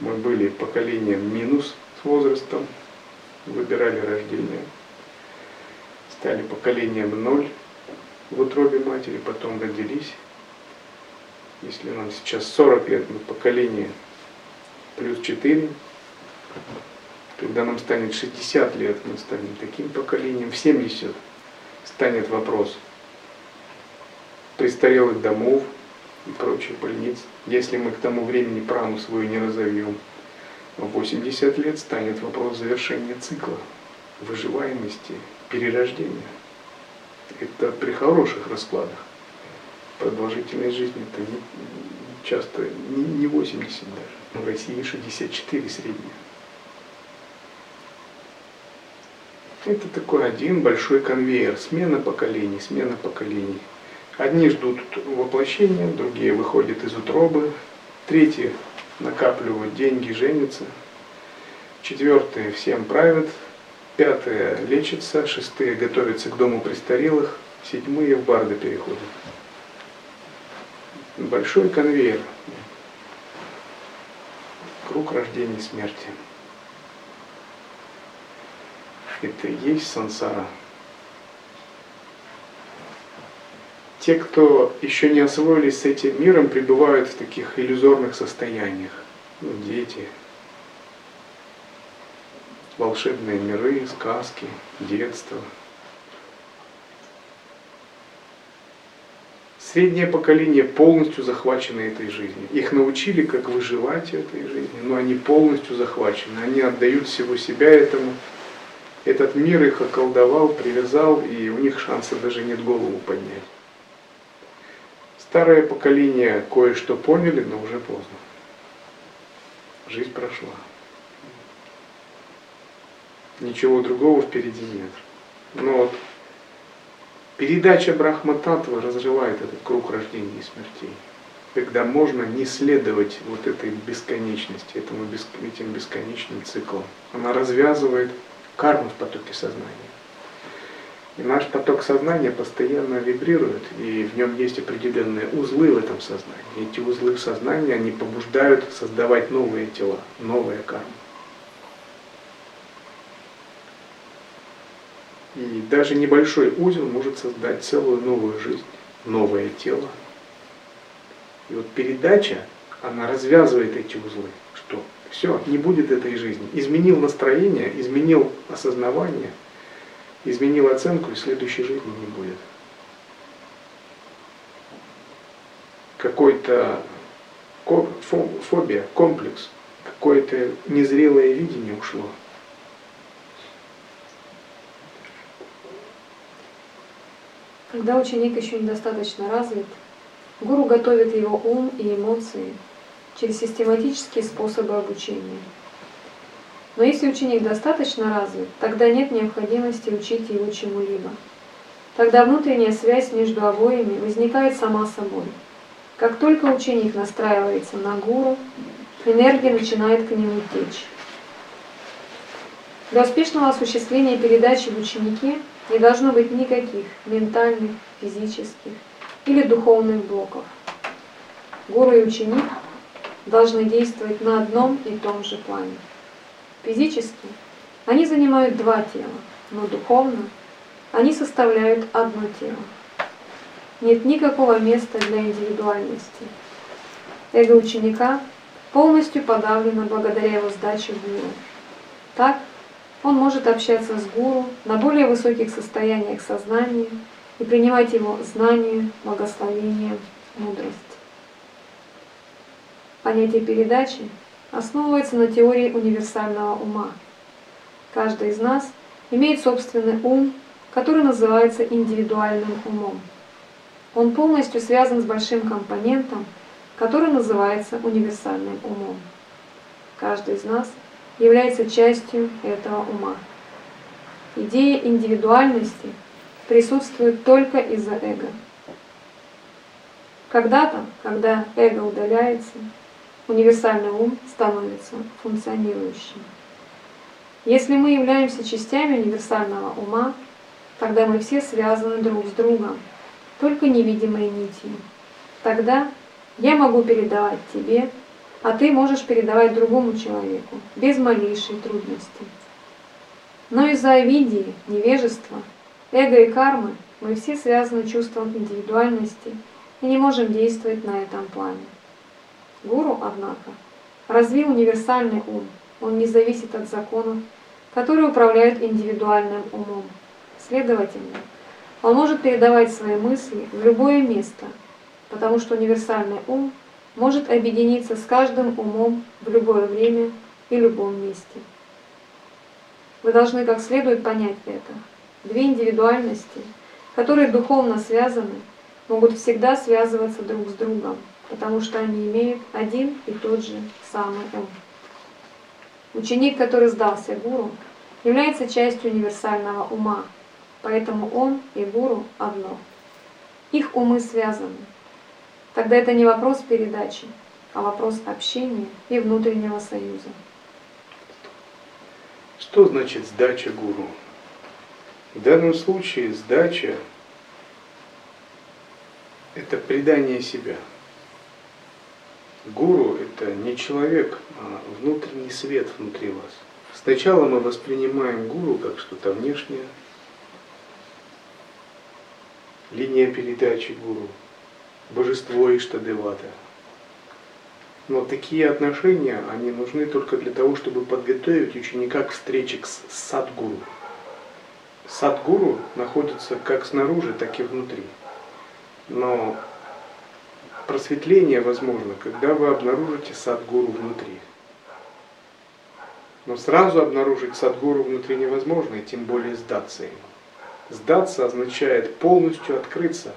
Мы были поколением минус с возрастом, выбирали рождение. Стали поколением ноль в утробе матери, потом родились. Если нам сейчас 40 лет, мы поколение плюс 4, когда нам станет 60 лет, мы станем таким поколением, в 70 станет вопрос престарелых домов и прочих больниц. Если мы к тому времени прану свою не разовьем, в 80 лет станет вопрос завершения цикла, выживаемости, перерождения. Это при хороших раскладах. Продолжительность жизни это не, часто не 80 даже. В России 64 средняя. Это такой один большой конвейер, смена поколений, смена поколений. Одни ждут воплощения, другие выходят из утробы, третьи накапливают деньги, женятся. Четвертые всем правят. Пятые лечатся. Шестые готовятся к дому престарелых. Седьмые в барды переходят. Большой конвейер. Круг рождения и смерти. Это и есть сансара. Те, кто еще не освоились с этим миром, пребывают в таких иллюзорных состояниях. Ну, дети, волшебные миры, сказки, детство. Среднее поколение полностью захвачено этой жизнью. Их научили, как выживать в этой жизни, но они полностью захвачены. Они отдают всего себя этому. Этот мир их околдовал, привязал, и у них шанса даже нет голову поднять. Старое поколение кое-что поняли, но уже поздно. Жизнь прошла. Ничего другого впереди нет. Но вот передача Брахмататвы разрывает этот круг рождения и смертей. Когда можно не следовать вот этой бесконечности, этому, этим бесконечным циклам. Она развязывает карму в потоке сознания. И наш поток сознания постоянно вибрирует, и в нем есть определенные узлы в этом сознании. Эти узлы в сознании, они побуждают создавать новые тела, новые кармы. И даже небольшой узел может создать целую новую жизнь, новое тело. И вот передача, она развязывает эти узлы, что все, не будет этой жизни. Изменил настроение, изменил осознавание – изменил оценку, и следующей жизни не будет. Какой-то фобия, комплекс, какое-то незрелое видение ушло. Когда ученик еще недостаточно развит, гуру готовит его ум и эмоции через систематические способы обучения – но если ученик достаточно развит, тогда нет необходимости учить его чему-либо. Тогда внутренняя связь между обоими возникает сама собой. Как только ученик настраивается на гуру, энергия начинает к нему течь. Для успешного осуществления передачи в ученики не должно быть никаких ментальных, физических или духовных блоков. Гуру и ученик должны действовать на одном и том же плане. Физически они занимают два тела, но духовно они составляют одно тело. Нет никакого места для индивидуальности. Эго ученика полностью подавлено благодаря его сдаче гуру. Так он может общаться с гуру на более высоких состояниях сознания и принимать его знания, благословение, мудрость. Понятие передачи основывается на теории универсального ума. Каждый из нас имеет собственный ум, который называется индивидуальным умом. Он полностью связан с большим компонентом, который называется универсальным умом. Каждый из нас является частью этого ума. Идея индивидуальности присутствует только из-за эго. Когда-то, когда эго удаляется, универсальный ум становится функционирующим. Если мы являемся частями универсального ума, тогда мы все связаны друг с другом, только невидимой нитью. Тогда я могу передавать тебе, а ты можешь передавать другому человеку, без малейшей трудности. Но из-за авидии, невежества, эго и кармы мы все связаны чувством индивидуальности и не можем действовать на этом плане. Гуру, однако, развил универсальный ум. Он не зависит от законов, которые управляют индивидуальным умом. Следовательно, он может передавать свои мысли в любое место, потому что универсальный ум может объединиться с каждым умом в любое время и любом месте. Вы должны как следует понять это. Две индивидуальности, которые духовно связаны, могут всегда связываться друг с другом потому что они имеют один и тот же самый ум. Ученик, который сдался гуру, является частью универсального ума, поэтому он и гуру одно. Их умы связаны. Тогда это не вопрос передачи, а вопрос общения и внутреннего союза. Что значит сдача гуру? В данном случае сдача – это предание себя. Гуру – это не человек, а внутренний свет внутри вас. Сначала мы воспринимаем гуру как что-то внешнее, линия передачи гуру, божество Иштадевата. Но такие отношения, они нужны только для того, чтобы подготовить ученика к встрече с садгуру. Садгуру находится как снаружи, так и внутри. Но просветление возможно, когда вы обнаружите садгуру внутри. Но сразу обнаружить садгуру внутри невозможно, и тем более сдаться ему. Сдаться означает полностью открыться,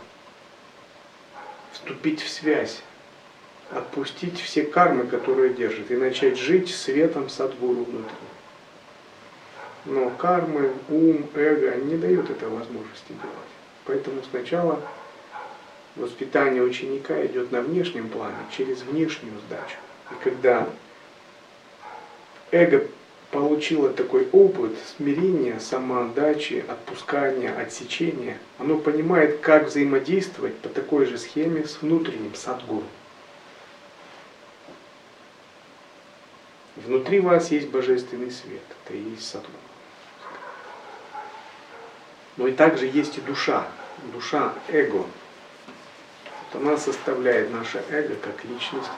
вступить в связь, отпустить все кармы, которые держит, и начать жить светом садгуру внутри. Но кармы, ум, эго не дают этой возможности делать. Поэтому сначала воспитание ученика идет на внешнем плане, через внешнюю сдачу. И когда эго получило такой опыт смирения, самоотдачи, отпускания, отсечения, оно понимает, как взаимодействовать по такой же схеме с внутренним садгуру. Внутри вас есть божественный свет, это и есть садгуру. Но и также есть и душа, душа, эго. Вот она составляет наше эго как личность.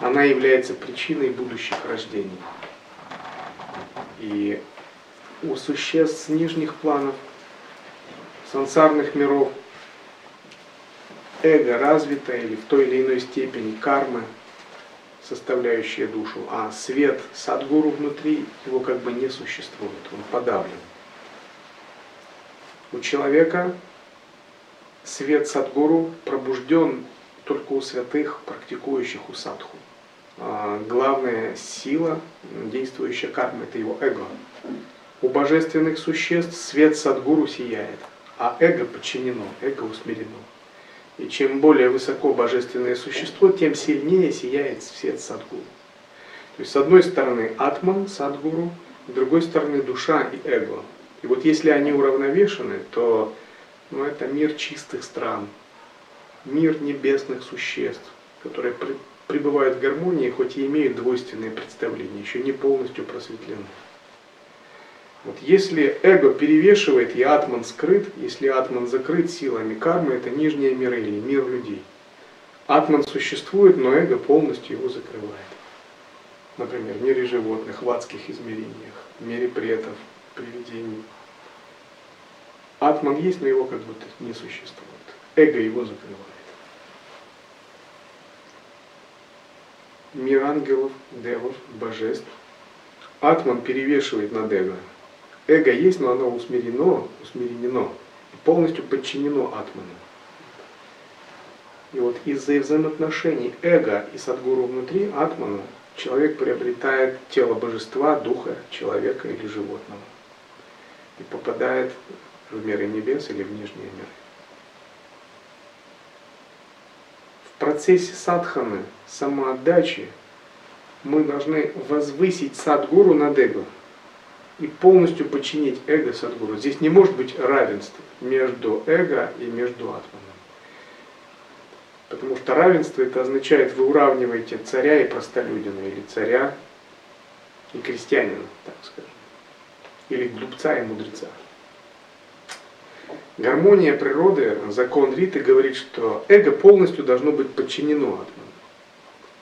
Она является причиной будущих рождений. И у существ с нижних планов, сансарных миров, эго развито или в той или иной степени кармы, составляющая душу, а свет садгуру внутри его как бы не существует, он подавлен. У человека свет садгуру пробужден только у святых, практикующих у садху. А, главная сила, действующая карма, это его эго. У божественных существ свет садгуру сияет, а эго подчинено, эго усмирено. И чем более высоко божественное существо, тем сильнее сияет свет садгуру. То есть с одной стороны атман, садгуру, с другой стороны душа и эго. И вот если они уравновешены, то ну, это мир чистых стран, мир небесных существ, которые пребывают в гармонии, хоть и имеют двойственные представления, еще не полностью просветлены. Вот если эго перевешивает и атман скрыт, если атман закрыт силами кармы, это нижние миры или мир людей. Атман существует, но эго полностью его закрывает. Например, в мире животных, в адских измерениях, в мире предков, привидений. Атман есть, но его как будто не существует. Эго его закрывает. Мир ангелов, девов, божеств. Атман перевешивает над эго. Эго есть, но оно усмирено, усмирено, полностью подчинено Атману. И вот из-за взаимоотношений эго и садгуру внутри Атмана человек приобретает тело божества, духа, человека или животного и попадает в миры небес или в нижние миры. В процессе садханы, самоотдачи, мы должны возвысить садгуру над эго и полностью подчинить эго садгуру. Здесь не может быть равенства между эго и между атманом. Потому что равенство это означает, вы уравниваете царя и простолюдина, или царя и крестьянина, так скажем или глупца и мудреца. Гармония природы, закон Риты говорит, что эго полностью должно быть подчинено атману.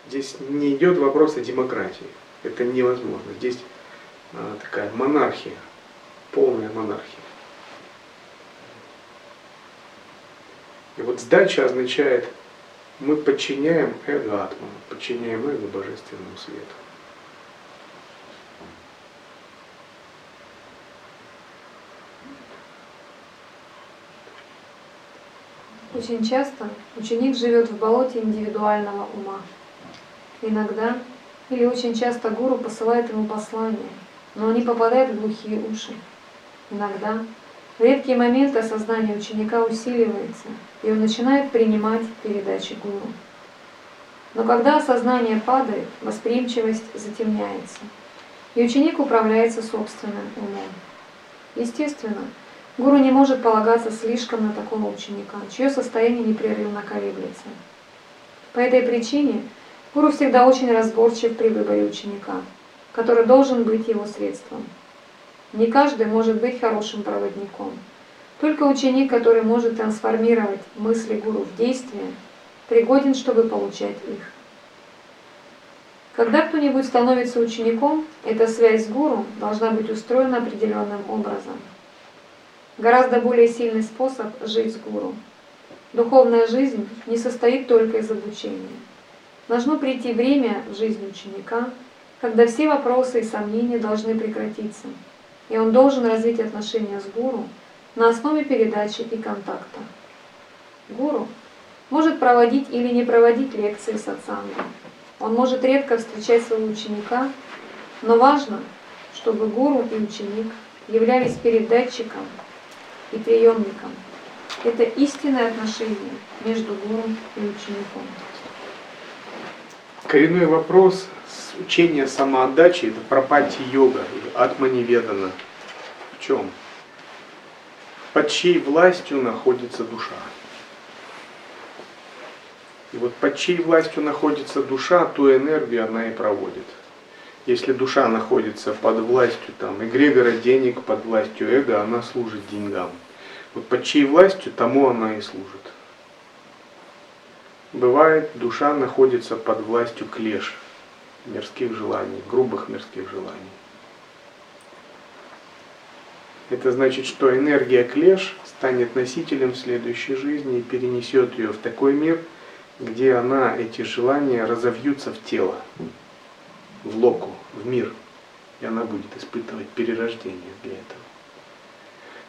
Здесь не идет вопрос о демократии. Это невозможно. Здесь а, такая монархия, полная монархия. И вот сдача означает, мы подчиняем эго атману, подчиняем эго божественному свету. Очень часто ученик живет в болоте индивидуального ума. Иногда или очень часто гуру посылает ему послания, но они попадают в глухие уши. Иногда в редкие моменты осознание ученика усиливается, и он начинает принимать передачи гуру. Но когда осознание падает, восприимчивость затемняется, и ученик управляется собственным умом. Естественно, гуру не может полагаться слишком на такого ученика, чье состояние непрерывно колеблется. По этой причине гуру всегда очень разборчив при выборе ученика, который должен быть его средством. Не каждый может быть хорошим проводником. Только ученик, который может трансформировать мысли гуру в действие, пригоден, чтобы получать их. Когда кто-нибудь становится учеником, эта связь с гуру должна быть устроена определенным образом. Гораздо более сильный способ жить с гуру. Духовная жизнь не состоит только из обучения. Должно прийти время в жизни ученика, когда все вопросы и сомнения должны прекратиться, и он должен развить отношения с гуру на основе передачи и контакта. Гуру может проводить или не проводить лекции сатсанга, он может редко встречать своего ученика, но важно, чтобы гуру и ученик являлись передатчиком и приемником. Это истинное отношение между гуру и учеником. Коренной вопрос учения самоотдачи – это пропати йога или атманиведана. В чем? Под чьей властью находится душа? И вот под чьей властью находится душа, ту энергию она и проводит. Если душа находится под властью там, эгрегора денег, под властью эго, она служит деньгам. Вот под чьей властью, тому она и служит. Бывает, душа находится под властью клеш, мирских желаний, грубых мирских желаний. Это значит, что энергия клеш станет носителем следующей жизни и перенесет ее в такой мир – где она, эти желания разовьются в тело, в локу, в мир. И она будет испытывать перерождение для этого.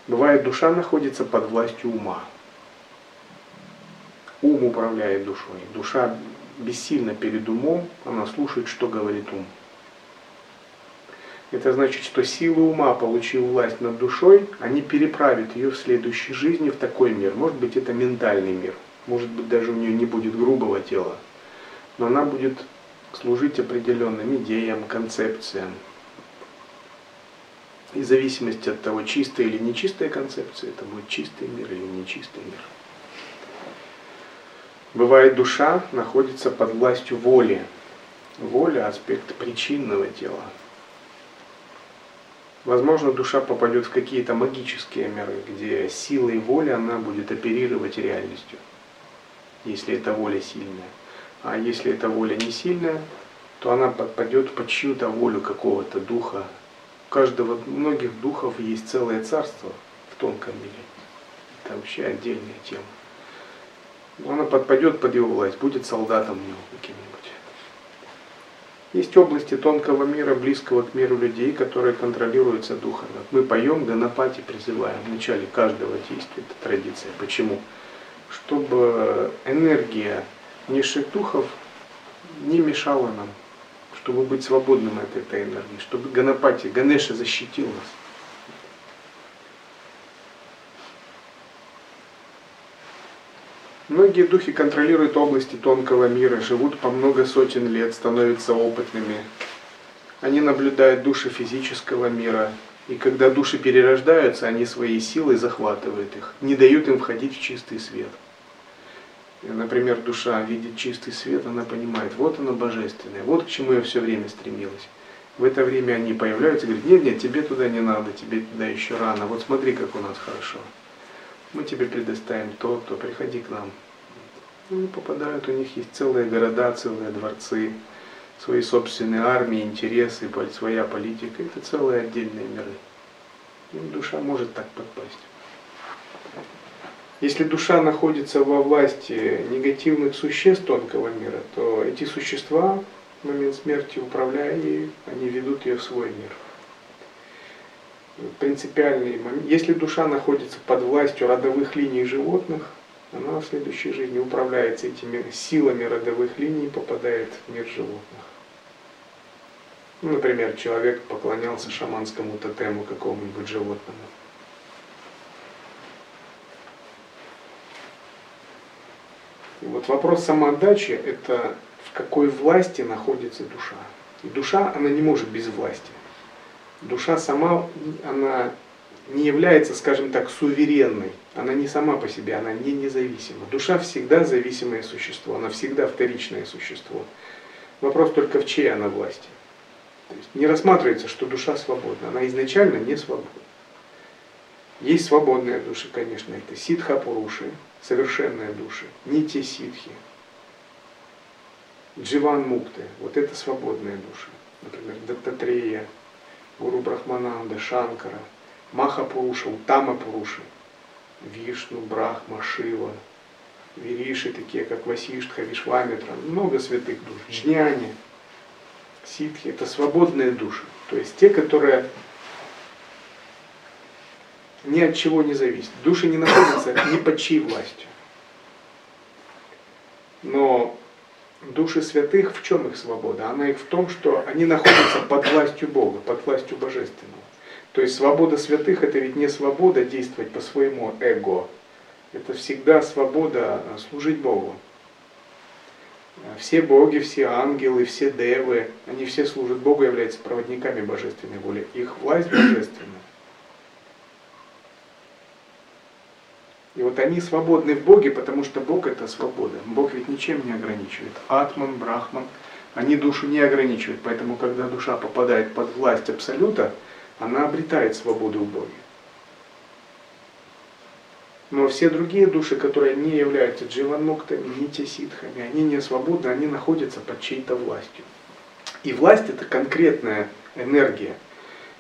Бывает, душа находится под властью ума. Ум управляет душой. Душа бессильна перед умом, она слушает, что говорит ум. Это значит, что силы ума, получив власть над душой, они переправят ее в следующей жизни в такой мир. Может быть, это ментальный мир – может быть, даже у нее не будет грубого тела, но она будет служить определенным идеям, концепциям. И в зависимости от того, чистая или нечистая концепция, это будет чистый мир или нечистый мир. Бывает, душа находится под властью воли. Воля – аспект причинного тела. Возможно, душа попадет в какие-то магические миры, где силой воли она будет оперировать реальностью если эта воля сильная. А если эта воля не сильная, то она подпадет под чью-то волю какого-то духа. У каждого, у многих духов есть целое царство в тонком мире. Это вообще отдельная тема. Но она подпадет под его власть, будет солдатом у него каким-нибудь. Есть области тонкого мира, близкого к миру людей, которые контролируются духами. Мы поем, ганапати призываем в начале каждого действия, это традиция. Почему? чтобы энергия низших духов не мешала нам, чтобы быть свободным от этой энергии, чтобы Ганапати, Ганеша защитил нас. Многие духи контролируют области тонкого мира, живут по много сотен лет, становятся опытными. Они наблюдают души физического мира, и когда души перерождаются, они своей силой захватывают их, не дают им входить в чистый свет. Например, душа видит чистый свет, она понимает, вот оно божественное, вот к чему я все время стремилась. В это время они появляются и говорят, нет, нет, тебе туда не надо, тебе туда еще рано, вот смотри, как у нас хорошо. Мы тебе предоставим то, то, приходи к нам. Они попадают, у них есть целые города, целые дворцы, свои собственные армии, интересы, своя политика. Это целые отдельные миры. И душа может так подпасть. Если душа находится во власти негативных существ тонкого мира, то эти существа в момент смерти, управляя ей, они ведут ее в свой мир. Принципиальный момент. Если душа находится под властью родовых линий животных, она в следующей жизни управляется этими силами родовых линий и попадает в мир животных. Ну, например, человек поклонялся шаманскому тотему какому-нибудь животному. И вот вопрос самоотдачи – это в какой власти находится душа. И душа, она не может без власти. Душа сама, она не является, скажем так, суверенной. Она не сама по себе, она не независима. Душа всегда зависимое существо, она всегда вторичное существо. Вопрос только в чьей она власти. То есть не рассматривается, что душа свободна, она изначально не свободна. Есть свободные души, конечно, это ситха пуруши, совершенные души, не те ситхи. Дживан мукты, вот это свободные души. Например, Даттатрея, Гуру Брахмананда, Шанкара, Маха Пуруша, Утама Пуруша, Вишну, Брахма, Шива, Вириши, такие как Васиштха, Вишвамитра, много святых душ, Джняни, Ситхи, это свободные души. То есть те, которые ни от чего не зависят. Души не находятся ни под чьей властью. Но души святых, в чем их свобода? Она их в том, что они находятся под властью Бога, под властью Божественного. То есть свобода святых это ведь не свобода действовать по своему эго. Это всегда свобода а, служить Богу. Все боги, все ангелы, все девы, они все служат Богу, являются проводниками божественной воли. Их власть божественная. И вот они свободны в Боге, потому что Бог это свобода. Бог ведь ничем не ограничивает. Атман, Брахман, они душу не ограничивают. Поэтому, когда душа попадает под власть Абсолюта, она обретает свободу в Боге. Но все другие души, которые не являются дживанмуктами, не теситхами, они не свободны, они находятся под чьей-то властью. И власть это конкретная энергия.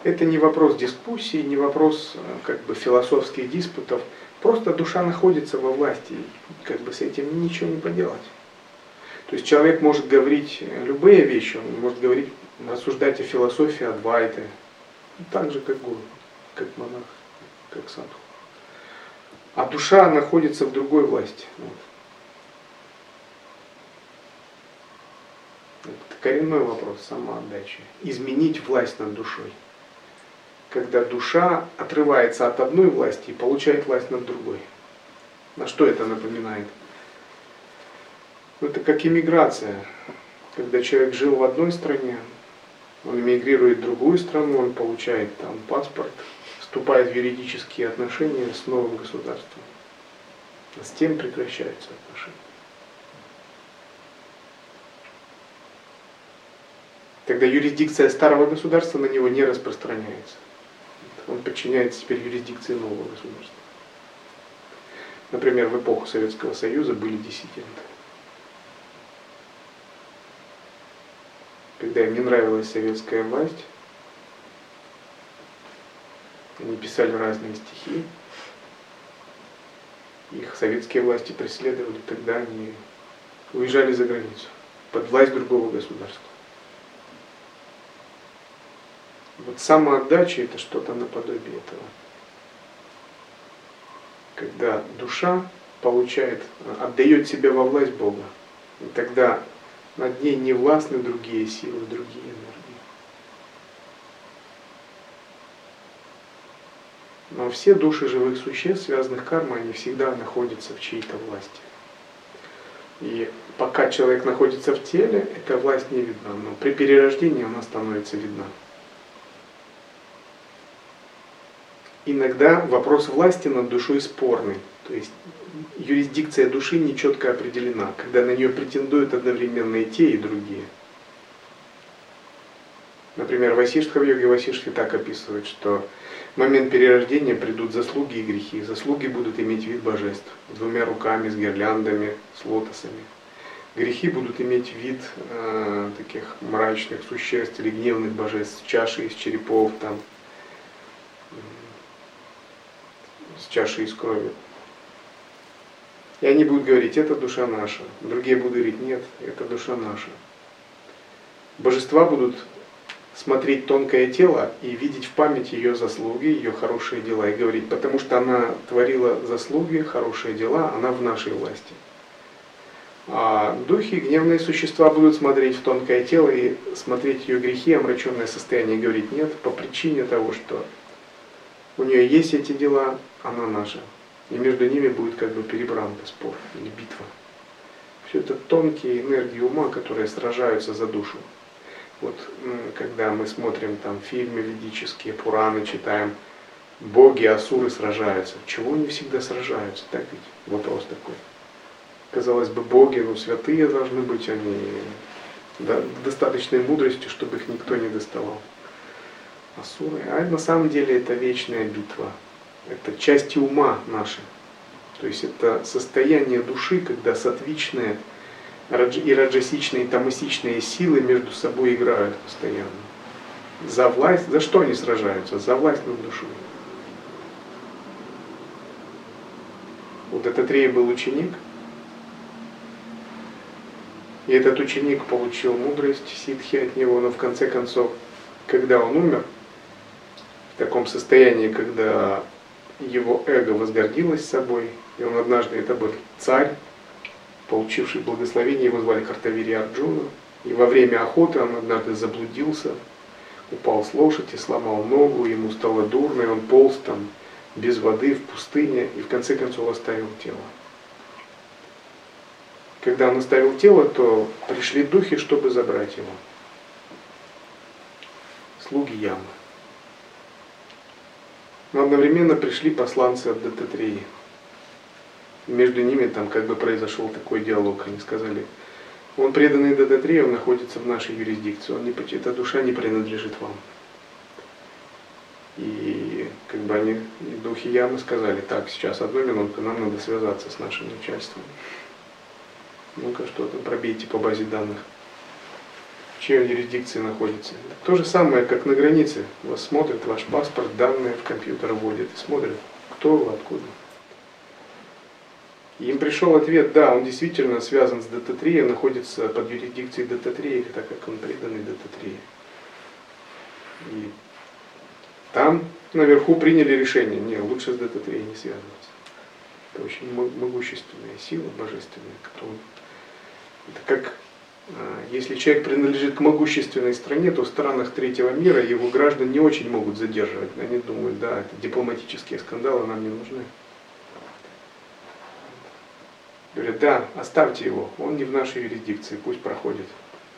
Это не вопрос дискуссии, не вопрос э, как бы философских диспутов. Просто душа находится во власти, как бы с этим ничего не поделать. То есть человек может говорить любые вещи, он может говорить, рассуждать о философии Адвайты, так же как гуру, как монах, как садху. А душа находится в другой власти. Это коренной вопрос самоотдачи. Изменить власть над душой когда душа отрывается от одной власти и получает власть над другой. На что это напоминает? Это как иммиграция. Когда человек жил в одной стране, он эмигрирует в другую страну, он получает там паспорт, вступает в юридические отношения с новым государством. А с тем прекращаются отношения. Тогда юрисдикция старого государства на него не распространяется он подчиняется теперь юрисдикции нового государства. Например, в эпоху Советского Союза были диссиденты. Когда им не нравилась советская власть, они писали разные стихи, их советские власти преследовали, тогда они уезжали за границу под власть другого государства. Вот самоотдача это что-то наподобие этого. Когда душа получает, отдает себя во власть Бога, и тогда над ней не властны другие силы, другие энергии. Но все души живых существ, связанных кармой, они всегда находятся в чьей-то власти. И пока человек находится в теле, эта власть не видна, но при перерождении она становится видна. Иногда вопрос власти над душой спорный. То есть юрисдикция души нечетко определена, когда на нее претендуют одновременно и те, и другие. Например, Васиштха в йоге Васиштхи так описывает, что в момент перерождения придут заслуги и грехи. Заслуги будут иметь вид божеств, двумя руками, с гирляндами, с лотосами. Грехи будут иметь вид э, таких мрачных существ или гневных божеств, чаши из черепов, там, с чашей с кровью. И они будут говорить, это душа наша. Другие будут говорить, нет, это душа наша. Божества будут смотреть тонкое тело и видеть в памяти ее заслуги, ее хорошие дела и говорить, потому что она творила заслуги, хорошие дела, она в нашей власти. А духи, гневные существа будут смотреть в тонкое тело и смотреть ее грехи, омраченное состояние и говорить, нет, по причине того, что у нее есть эти дела, она наша. И между ними будет как бы перебранка, спор или битва. Все это тонкие энергии ума, которые сражаются за душу. Вот когда мы смотрим там фильмы ведические, Пураны читаем, боги, асуры сражаются. Чего они всегда сражаются? Так ведь вопрос такой. Казалось бы, боги, ну святые должны быть, они да, достаточной мудрости, чтобы их никто не доставал. Асуры. А на самом деле это вечная битва. Это части ума наши. То есть это состояние души, когда сатвичные и раджасичные и тамасичные силы между собой играют постоянно. За власть, за что они сражаются? За власть над душой. Вот этот Рей был ученик, и этот ученик получил мудрость ситхи от него, но в конце концов, когда он умер, в таком состоянии, когда его эго возгордилось собой, и он однажды, это был царь, получивший благословение, его звали Картавири Арджуна, и во время охоты он однажды заблудился, упал с лошади, сломал ногу, ему стало дурно, и он полз там без воды в пустыне, и в конце концов оставил тело. Когда он оставил тело, то пришли духи, чтобы забрать его. Слуги Ямы. Но одновременно пришли посланцы от Дататреи. Между ними там как бы произошел такой диалог. Они сказали, он преданный Дататреи, он находится в нашей юрисдикции, он не, эта душа не принадлежит вам. И как бы они, духи Ямы сказали, так, сейчас одну минутку, нам надо связаться с нашим начальством. Ну-ка, что там, пробейте по базе данных. В чьей юрисдикции находится. То же самое, как на границе. Вас смотрят, ваш паспорт, данные в компьютер вводят и смотрят, кто вы, откуда. Им пришел ответ, да, он действительно связан с ДТ-3, находится под юрисдикцией ДТ-3, так как он преданный ДТ-3. И там наверху приняли решение, не, лучше с ДТ-3 не связываться. Это очень могущественная сила божественная, которую... Это как если человек принадлежит к могущественной стране, то в странах третьего мира его граждан не очень могут задерживать. Они думают, да, это дипломатические скандалы нам не нужны. Говорят, да, оставьте его, он не в нашей юрисдикции, пусть проходит.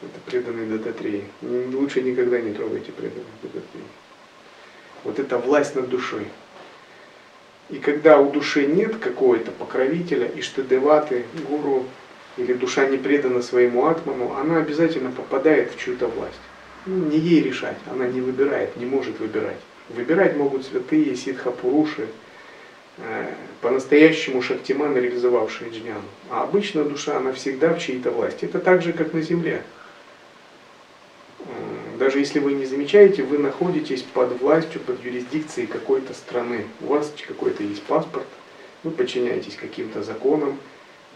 Это преданный ДТ-3. Лучше никогда не трогайте преданных ДТ-3. Вот это власть над душой. И когда у души нет какого-то покровителя, иштадеваты, гуру, или душа не предана своему атману, она обязательно попадает в чью-то власть. Ну, не ей решать, она не выбирает, не может выбирать. Выбирать могут святые, ситхапуруши, э, по-настоящему шактиманы, реализовавшие джняну. А обычно душа, она всегда в чьей-то власти. Это так же, как на земле даже если вы не замечаете, вы находитесь под властью, под юрисдикцией какой-то страны. У вас какой-то есть паспорт, вы подчиняетесь каким-то законам,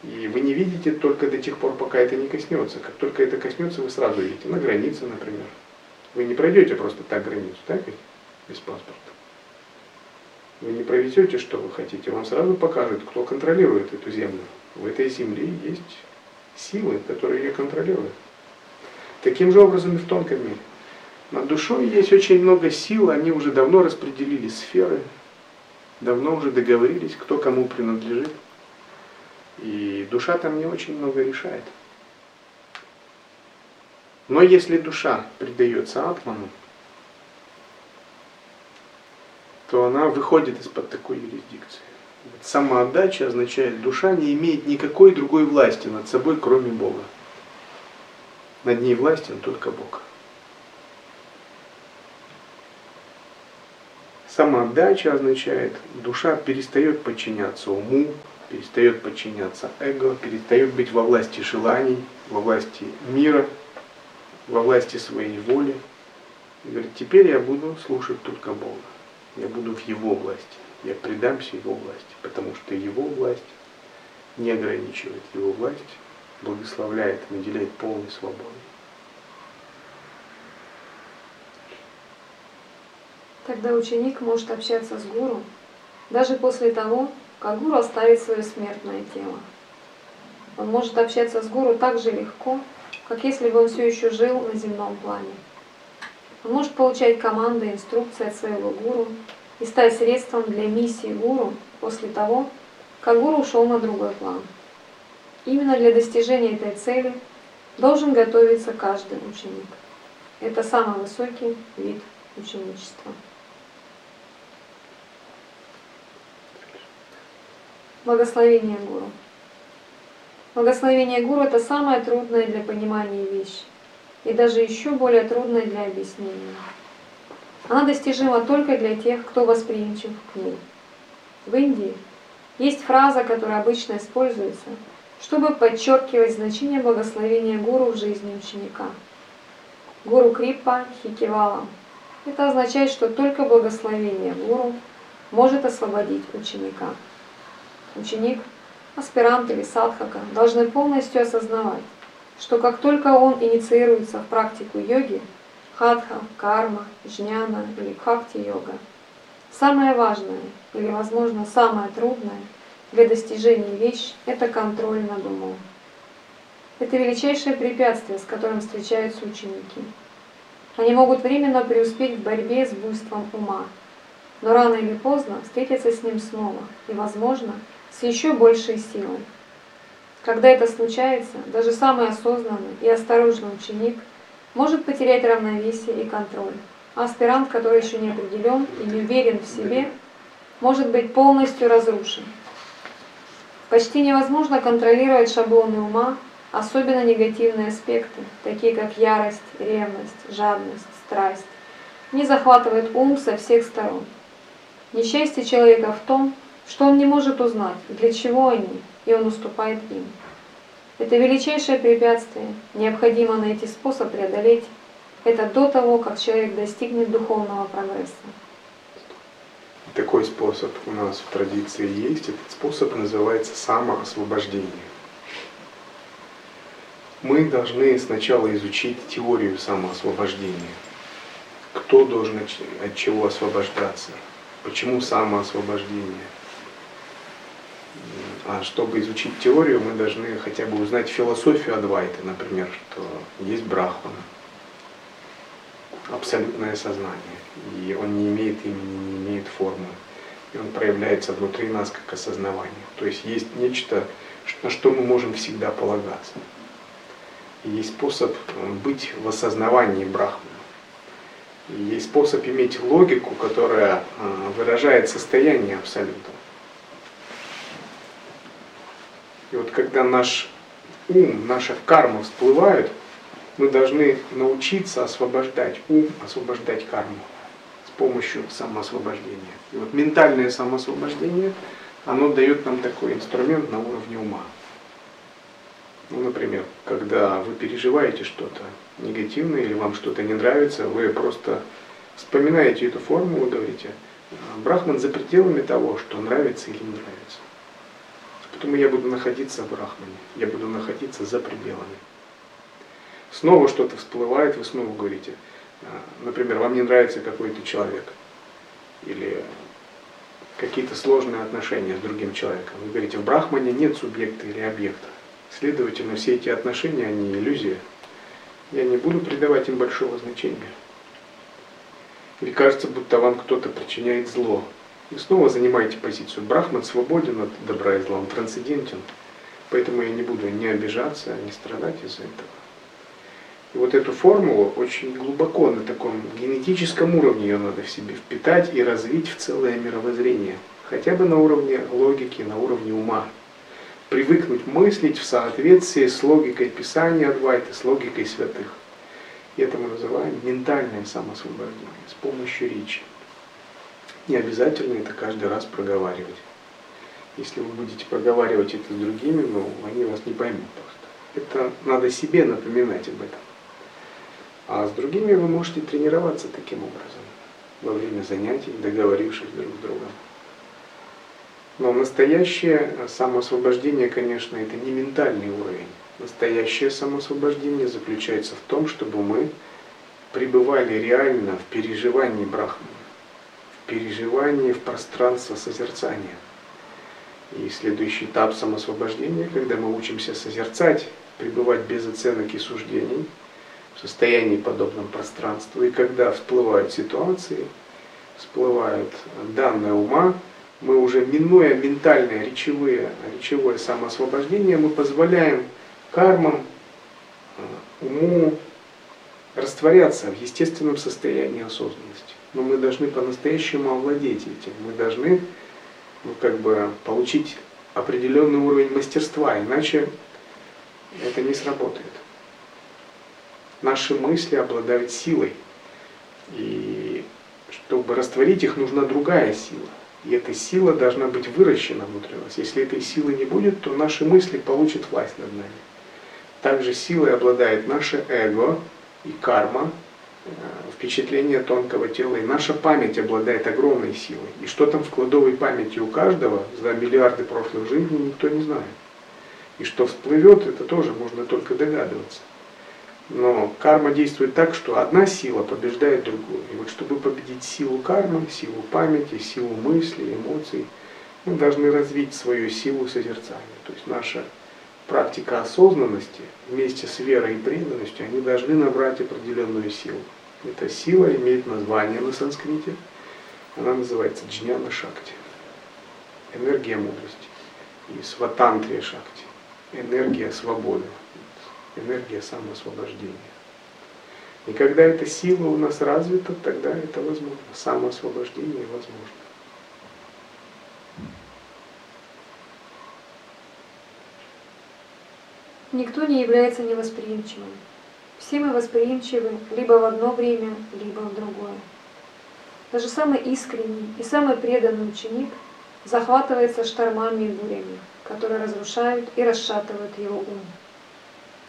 и вы не видите только до тех пор, пока это не коснется. Как только это коснется, вы сразу видите. На границе, например. Вы не пройдете просто так границу, так ведь? Без паспорта. Вы не проведете, что вы хотите. Вам сразу покажут, кто контролирует эту землю. В этой земле есть силы, которые ее контролируют. Таким же образом и в тонком мире. Над душой есть очень много сил, они уже давно распределили сферы, давно уже договорились, кто кому принадлежит. И душа там не очень много решает. Но если душа предается атману, то она выходит из-под такой юрисдикции. Самоотдача означает, душа не имеет никакой другой власти над собой, кроме Бога. Над ней властен только Бог. Самоотдача означает, душа перестает подчиняться уму, перестает подчиняться эго, перестает быть во власти желаний, во власти мира, во власти своей воли. И говорит, теперь я буду слушать только Бога. Я буду в Его власти. Я предамся Его власти, потому что Его власть не ограничивает Его власть, благословляет, наделяет полной свободой. Тогда ученик может общаться с гуру даже после того, как гуру оставит свое смертное тело. Он может общаться с гуру так же легко, как если бы он все еще жил на земном плане. Он может получать команды, инструкции от своего гуру и стать средством для миссии гуру после того, как гуру ушел на другой план. Именно для достижения этой цели должен готовиться каждый ученик. Это самый высокий вид ученичества. Благословение Гуру. Благословение Гуру – это самая трудная для понимания вещь, и даже еще более трудная для объяснения. Она достижима только для тех, кто восприимчив к ней. В Индии есть фраза, которая обычно используется, чтобы подчеркивать значение благословения гуру в жизни ученика. Гуру Крипа Хикивала. Это означает, что только благословение гуру может освободить ученика. Ученик, аспирант или садхака должны полностью осознавать, что как только он инициируется в практику йоги, хатха, карма, жняна или бхакти-йога, самое важное или, возможно, самое трудное для достижения вещь – это контроль над умом. Это величайшее препятствие, с которым встречаются ученики. Они могут временно преуспеть в борьбе с буйством ума, но рано или поздно встретятся с ним снова и, возможно, с еще большей силой. Когда это случается, даже самый осознанный и осторожный ученик может потерять равновесие и контроль. А аспирант, который еще не определен и не уверен в себе, может быть полностью разрушен. Почти невозможно контролировать шаблоны ума, особенно негативные аспекты, такие как ярость, ревность, жадность, страсть. Не захватывает ум со всех сторон. Несчастье человека в том, что он не может узнать, для чего они, и он уступает им. Это величайшее препятствие, необходимо найти способ преодолеть это до того, как человек достигнет духовного прогресса. Такой способ у нас в традиции есть. Этот способ называется самоосвобождение. Мы должны сначала изучить теорию самоосвобождения. Кто должен от чего освобождаться? Почему самоосвобождение? А чтобы изучить теорию, мы должны хотя бы узнать философию Адвайты, например, что есть Брахмана, абсолютное сознание, и он не имеет имени, не имеет формы, и он проявляется внутри нас как осознавание. То есть есть нечто, на что мы можем всегда полагаться. И есть способ э, быть в осознавании Брахмана. И есть способ иметь логику, которая э, выражает состояние абсолюта. И вот когда наш ум, наша карма всплывают, мы должны научиться освобождать ум, освобождать карму с помощью самоосвобождения. И вот ментальное самоосвобождение, оно дает нам такой инструмент на уровне ума. Ну, например, когда вы переживаете что-то негативное или вам что-то не нравится, вы просто вспоминаете эту формулу, говорите, Брахман за пределами того, что нравится или не нравится. Поэтому я буду находиться в Брахмане, я буду находиться за пределами. Снова что-то всплывает, вы снова говорите, а, например, вам не нравится какой-то человек, или какие-то сложные отношения с другим человеком. Вы говорите, в Брахмане нет субъекта или объекта. Следовательно, все эти отношения, они иллюзия. Я не буду придавать им большого значения. Или кажется, будто вам кто-то причиняет зло. Вы снова занимаете позицию. Брахман свободен от добра и зла, он трансцендентен. Поэтому я не буду ни обижаться, ни страдать из-за этого. И вот эту формулу очень глубоко на таком генетическом уровне ее надо в себе впитать и развить в целое мировоззрение. Хотя бы на уровне логики, на уровне ума. Привыкнуть мыслить в соответствии с логикой Писания Адвайты, с логикой святых. И это мы называем ментальное самосвобождение с помощью речи. Не обязательно это каждый раз проговаривать. Если вы будете проговаривать это с другими, ну, они вас не поймут просто. Это надо себе напоминать об этом. А с другими вы можете тренироваться таким образом во время занятий, договорившись друг с другом. Но настоящее самоосвобождение, конечно, это не ментальный уровень. Настоящее самоосвобождение заключается в том, чтобы мы пребывали реально в переживании Брахмана переживании в пространство созерцания. И следующий этап самосвобождения, когда мы учимся созерцать, пребывать без оценок и суждений, в состоянии подобном пространству. И когда всплывают ситуации, всплывают данные ума, мы уже минуя ментальное, речевое, речевое самоосвобождение, мы позволяем кармам, э, уму растворяться в естественном состоянии осознанности. Но мы должны по-настоящему овладеть этим. Мы должны ну, как бы, получить определенный уровень мастерства, иначе это не сработает. Наши мысли обладают силой. И чтобы растворить их, нужна другая сила. И эта сила должна быть выращена внутри нас. Если этой силы не будет, то наши мысли получат власть над нами. Также силой обладает наше эго и карма, впечатление тонкого тела. И наша память обладает огромной силой. И что там в кладовой памяти у каждого за миллиарды прошлых жизней, никто не знает. И что всплывет, это тоже можно только догадываться. Но карма действует так, что одна сила побеждает другую. И вот чтобы победить силу кармы, силу памяти, силу мыслей, эмоций, мы должны развить свою силу созерцания. То есть наша практика осознанности вместе с верой и преданностью, они должны набрать определенную силу. Эта сила имеет название на санскрите. Она называется джняна шакти. Энергия мудрости. И сватантрия шакти. Энергия свободы энергия самоосвобождения. И когда эта сила у нас развита, тогда это возможно. Самоосвобождение возможно. Никто не является невосприимчивым. Все мы восприимчивы либо в одно время, либо в другое. Даже самый искренний и самый преданный ученик захватывается штормами и бурями, которые разрушают и расшатывают его ум.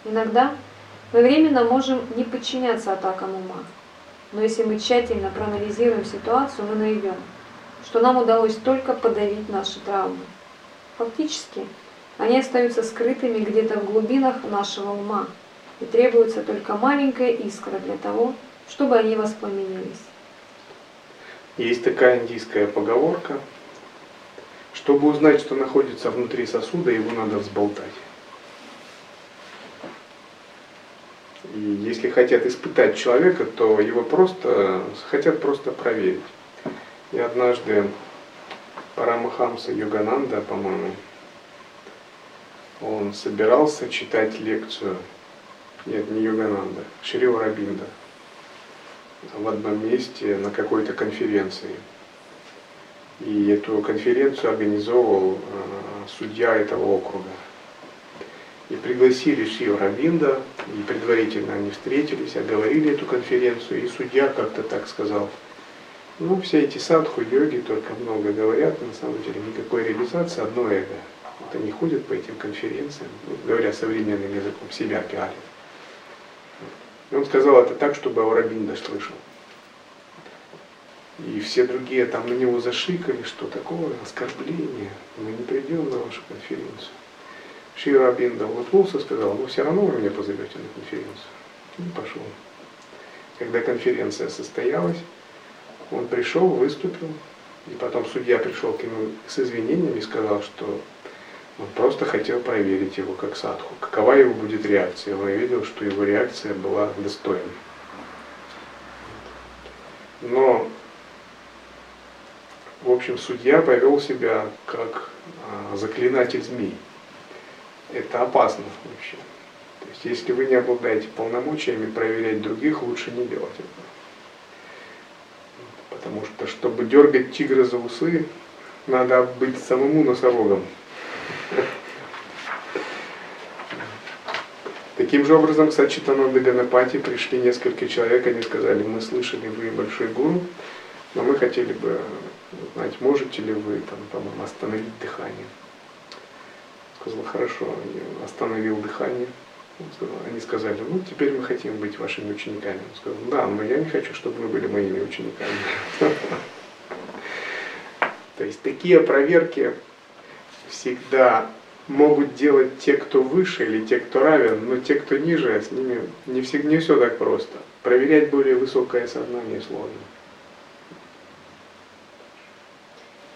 Иногда мы временно можем не подчиняться атакам ума, но если мы тщательно проанализируем ситуацию, мы найдем, что нам удалось только подавить наши травмы. Фактически, они остаются скрытыми где-то в глубинах нашего ума, и требуется только маленькая искра для того, чтобы они воспламенились. Есть такая индийская поговорка, чтобы узнать, что находится внутри сосуда, его надо взболтать. И если хотят испытать человека, то его просто хотят просто проверить. И однажды Парамахамса Йогананда, по-моему, он собирался читать лекцию, нет, не Йогананда, Шри Рабинда в одном месте на какой-то конференции. И эту конференцию организовывал э, судья этого округа. И пригласили Шива Рабинда, и предварительно они встретились, оговорили эту конференцию, и судья как-то так сказал, ну, все эти садху, йоги только много говорят, на самом деле никакой реализации, одно эго. Вот они ходят по этим конференциям, ну, говоря современным языком, себя пиарят. И он сказал это так, чтобы Аурабинда слышал. И все другие там на него зашикали, что такое, оскорбление, мы не придем на вашу конференцию. Шира Абинда улыбнулся, сказал, ну все равно вы меня позовете на конференцию. И пошел. Когда конференция состоялась, он пришел, выступил, и потом судья пришел к нему с извинениями и сказал, что он просто хотел проверить его как садху, какова его будет реакция. Он видел, что его реакция была достойной. Но, в общем, судья повел себя как а, заклинатель змей это опасно вообще. То есть если вы не обладаете полномочиями проверять других, лучше не делать это. Потому что, чтобы дергать тигра за усы, надо быть самому носорогом. Таким же образом, кстати, Читананда Ганапати пришли несколько человек, они сказали, мы слышали, вы большой гуру, но мы хотели бы знать, можете ли вы, там, по-моему, остановить дыхание сказал, хорошо, я остановил дыхание. Они сказали, ну теперь мы хотим быть вашими учениками. Он сказал, да, но я не хочу, чтобы вы были моими учениками. То есть такие проверки всегда могут делать те, кто выше или те, кто равен, но те, кто ниже, с ними не, всегда, не все так просто. Проверять более высокое сознание сложно.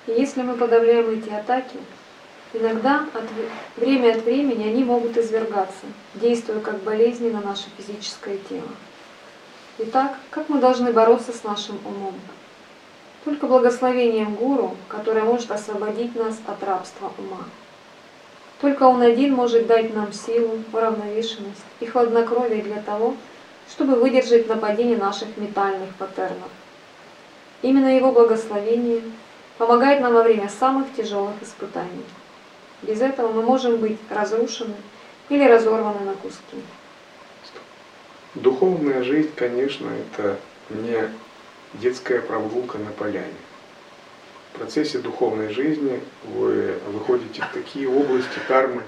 Если мы подавляем эти атаки, Иногда от, время от времени они могут извергаться, действуя как болезни на наше физическое тело. Итак, как мы должны бороться с нашим умом? Только благословением Гуру, которое может освободить нас от рабства ума. Только Он один может дать нам силу, уравновешенность и хладнокровие для того, чтобы выдержать нападение наших метальных паттернов. Именно Его благословение помогает нам во время самых тяжелых испытаний. Без этого мы можем быть разрушены или разорваны на куски. Духовная жизнь, конечно, это не детская прогулка на поляне. В процессе духовной жизни вы выходите в такие области кармы,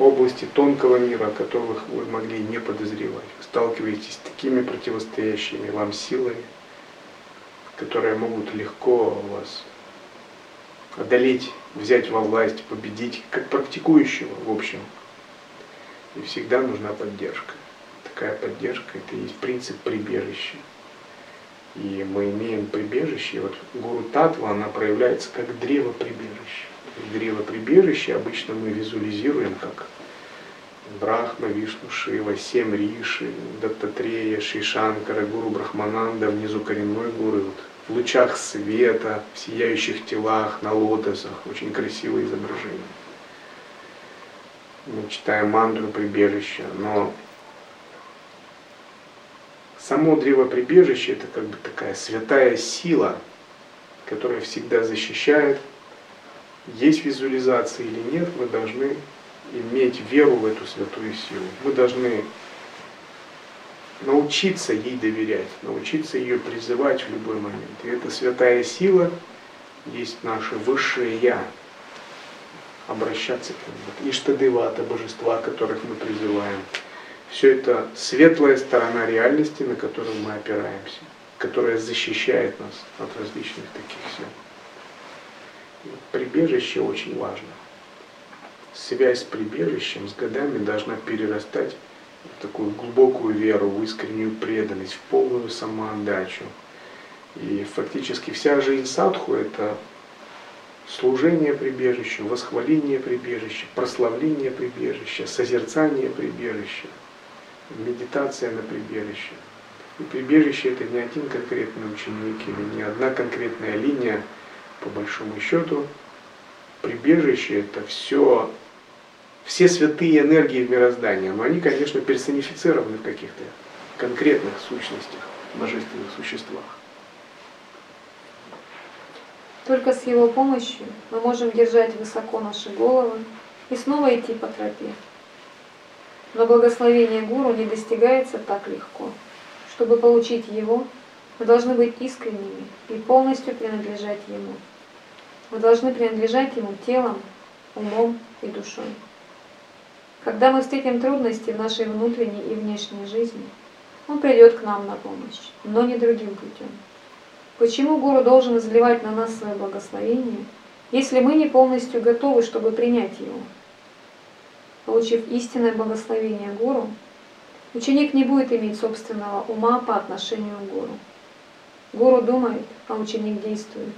области тонкого мира, которых вы могли не подозревать. Вы сталкиваетесь с такими противостоящими вам силами, которые могут легко вас одолеть, взять во власть, победить, как практикующего, в общем. И всегда нужна поддержка. Такая поддержка – это и есть принцип прибежища. И мы имеем прибежище. Вот гуру Татва, она проявляется как древо прибежища. Древо прибежища обычно мы визуализируем как Брахма, Вишну, Шива, семь Риши, Даттатрея, Шишанкара, Гуру Брахмананда, внизу коренной гуру, вот, в лучах света, в сияющих телах, на лотосах. Очень красивое изображение. Мы читаем мантру прибежища, но само древо прибежища это как бы такая святая сила, которая всегда защищает. Есть визуализация или нет, мы должны иметь веру в эту святую силу. Мы должны научиться ей доверять, научиться ее призывать в любой момент. И эта святая сила есть наше высшее Я. Обращаться к нему. Иштадевата, божества, которых мы призываем. Все это светлая сторона реальности, на которую мы опираемся, которая защищает нас от различных таких сил. Прибежище очень важно. Связь с прибежищем с годами должна перерастать в такую глубокую веру, в искреннюю преданность, в полную самоотдачу. И фактически вся жизнь садху – это служение прибежищу, восхваление прибежища, прославление прибежища, созерцание прибежища – медитация на прибежище. И прибежище это не один конкретный ученик или не одна конкретная линия, по большому счету. Прибежище это все, все святые энергии мироздания, но они, конечно, персонифицированы в каких-то конкретных сущностях, божественных существах. Только с его помощью мы можем держать высоко наши головы и снова идти по тропе. Но благословение гуру не достигается так легко. Чтобы получить его, мы должны быть искренними и полностью принадлежать ему. Мы должны принадлежать ему телом, умом и душой. Когда мы встретим трудности в нашей внутренней и внешней жизни, он придет к нам на помощь, но не другим путем. Почему гуру должен изливать на нас свое благословение, если мы не полностью готовы, чтобы принять его? Получив истинное благословение гуру, ученик не будет иметь собственного ума по отношению к гуру. Гуру думает, а ученик действует.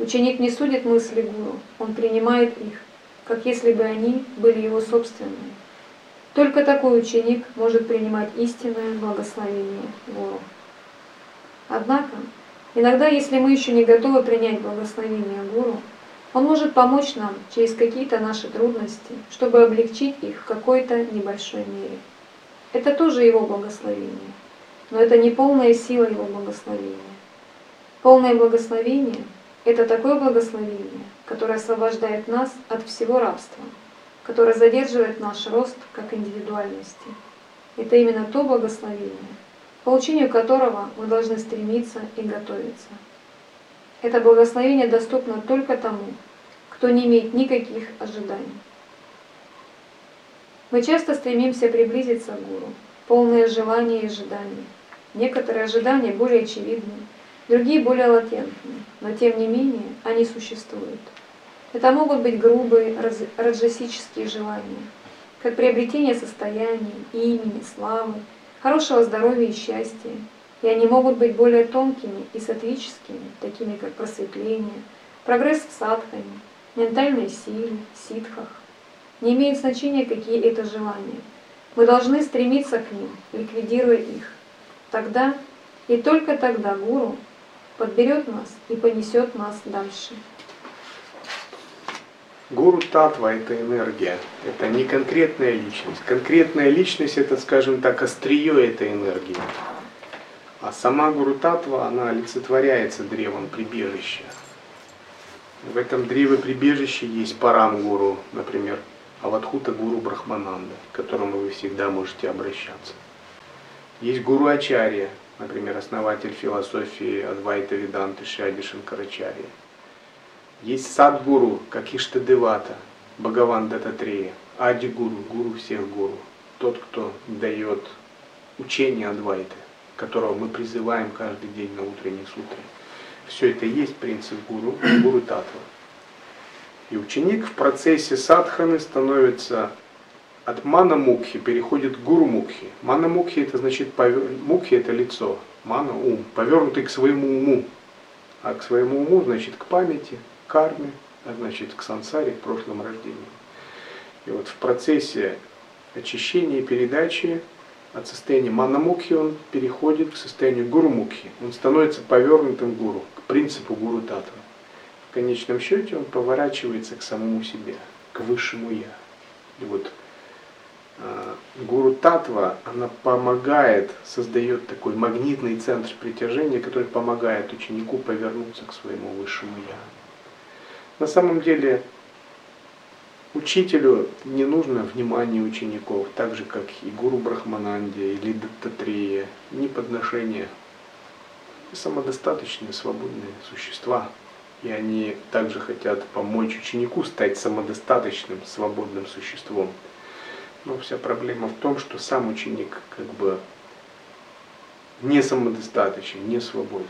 Ученик не судит мысли гуру, он принимает их, как если бы они были его собственными. Только такой ученик может принимать истинное благословение гуру. Однако, иногда, если мы еще не готовы принять благословение гуру, он может помочь нам через какие-то наши трудности, чтобы облегчить их в какой-то небольшой мере. Это тоже Его благословение, но это не полная сила Его благословения. Полное благословение – это такое благословение, которое освобождает нас от всего рабства, которое задерживает наш рост как индивидуальности. Это именно то благословение, к получению которого мы должны стремиться и готовиться. Это благословение доступно только тому, кто не имеет никаких ожиданий. Мы часто стремимся приблизиться к Гуру, полные желания и ожиданий. Некоторые ожидания более очевидны, другие более латентны, но тем не менее они существуют. Это могут быть грубые раджасические желания, как приобретение состояния, имени, славы, хорошего здоровья и счастья, и они могут быть более тонкими и сатвическими, такими как просветление, прогресс в садхане, ментальной силе, ситхах. Не имеет значения, какие это желания. Мы должны стремиться к ним, ликвидируя их. Тогда и только тогда гуру подберет нас и понесет нас дальше. Гуру Татва – это энергия, это не конкретная личность. Конкретная личность – это, скажем так, острие этой энергии. А сама Гуру Татва, она олицетворяется древом прибежища. В этом древе прибежище есть Парам Гуру, например, Аватхута Гуру Брахмананда, к которому вы всегда можете обращаться. Есть Гуру Ачарья, например, основатель философии Адвайта Веданты Шади Шанкарачарья. Есть Садгуру, как Иштадевата, Бхагаван Дататрея, Ади Гуру, Гуру всех Гуру, тот, кто дает учение Адвайты, которого мы призываем каждый день на утренней сутре. Все это есть принцип гуру, гуру татва. И ученик в процессе садханы становится от мана мукхи, переходит к гуру мукхи. Мана мукхи это значит, мукхи это лицо, мана ум, повернутый к своему уму. А к своему уму значит к памяти, к карме, а значит к сансаре, к прошлым рождениям. И вот в процессе очищения и передачи от состояния манамукхи он переходит к состоянию гурумукхи. Он становится повернутым гуру, к принципу гуру татва. В конечном счете он поворачивается к самому себе, к высшему я. И вот э, гуру татва, она помогает, создает такой магнитный центр притяжения, который помогает ученику повернуться к своему высшему я. На самом деле Учителю не нужно внимание учеников, так же как и Гуру Брахмананде или Даттатрия, ни подношения. Самодостаточные, свободные существа. И они также хотят помочь ученику стать самодостаточным, свободным существом. Но вся проблема в том, что сам ученик как бы не самодостаточен, не свободен.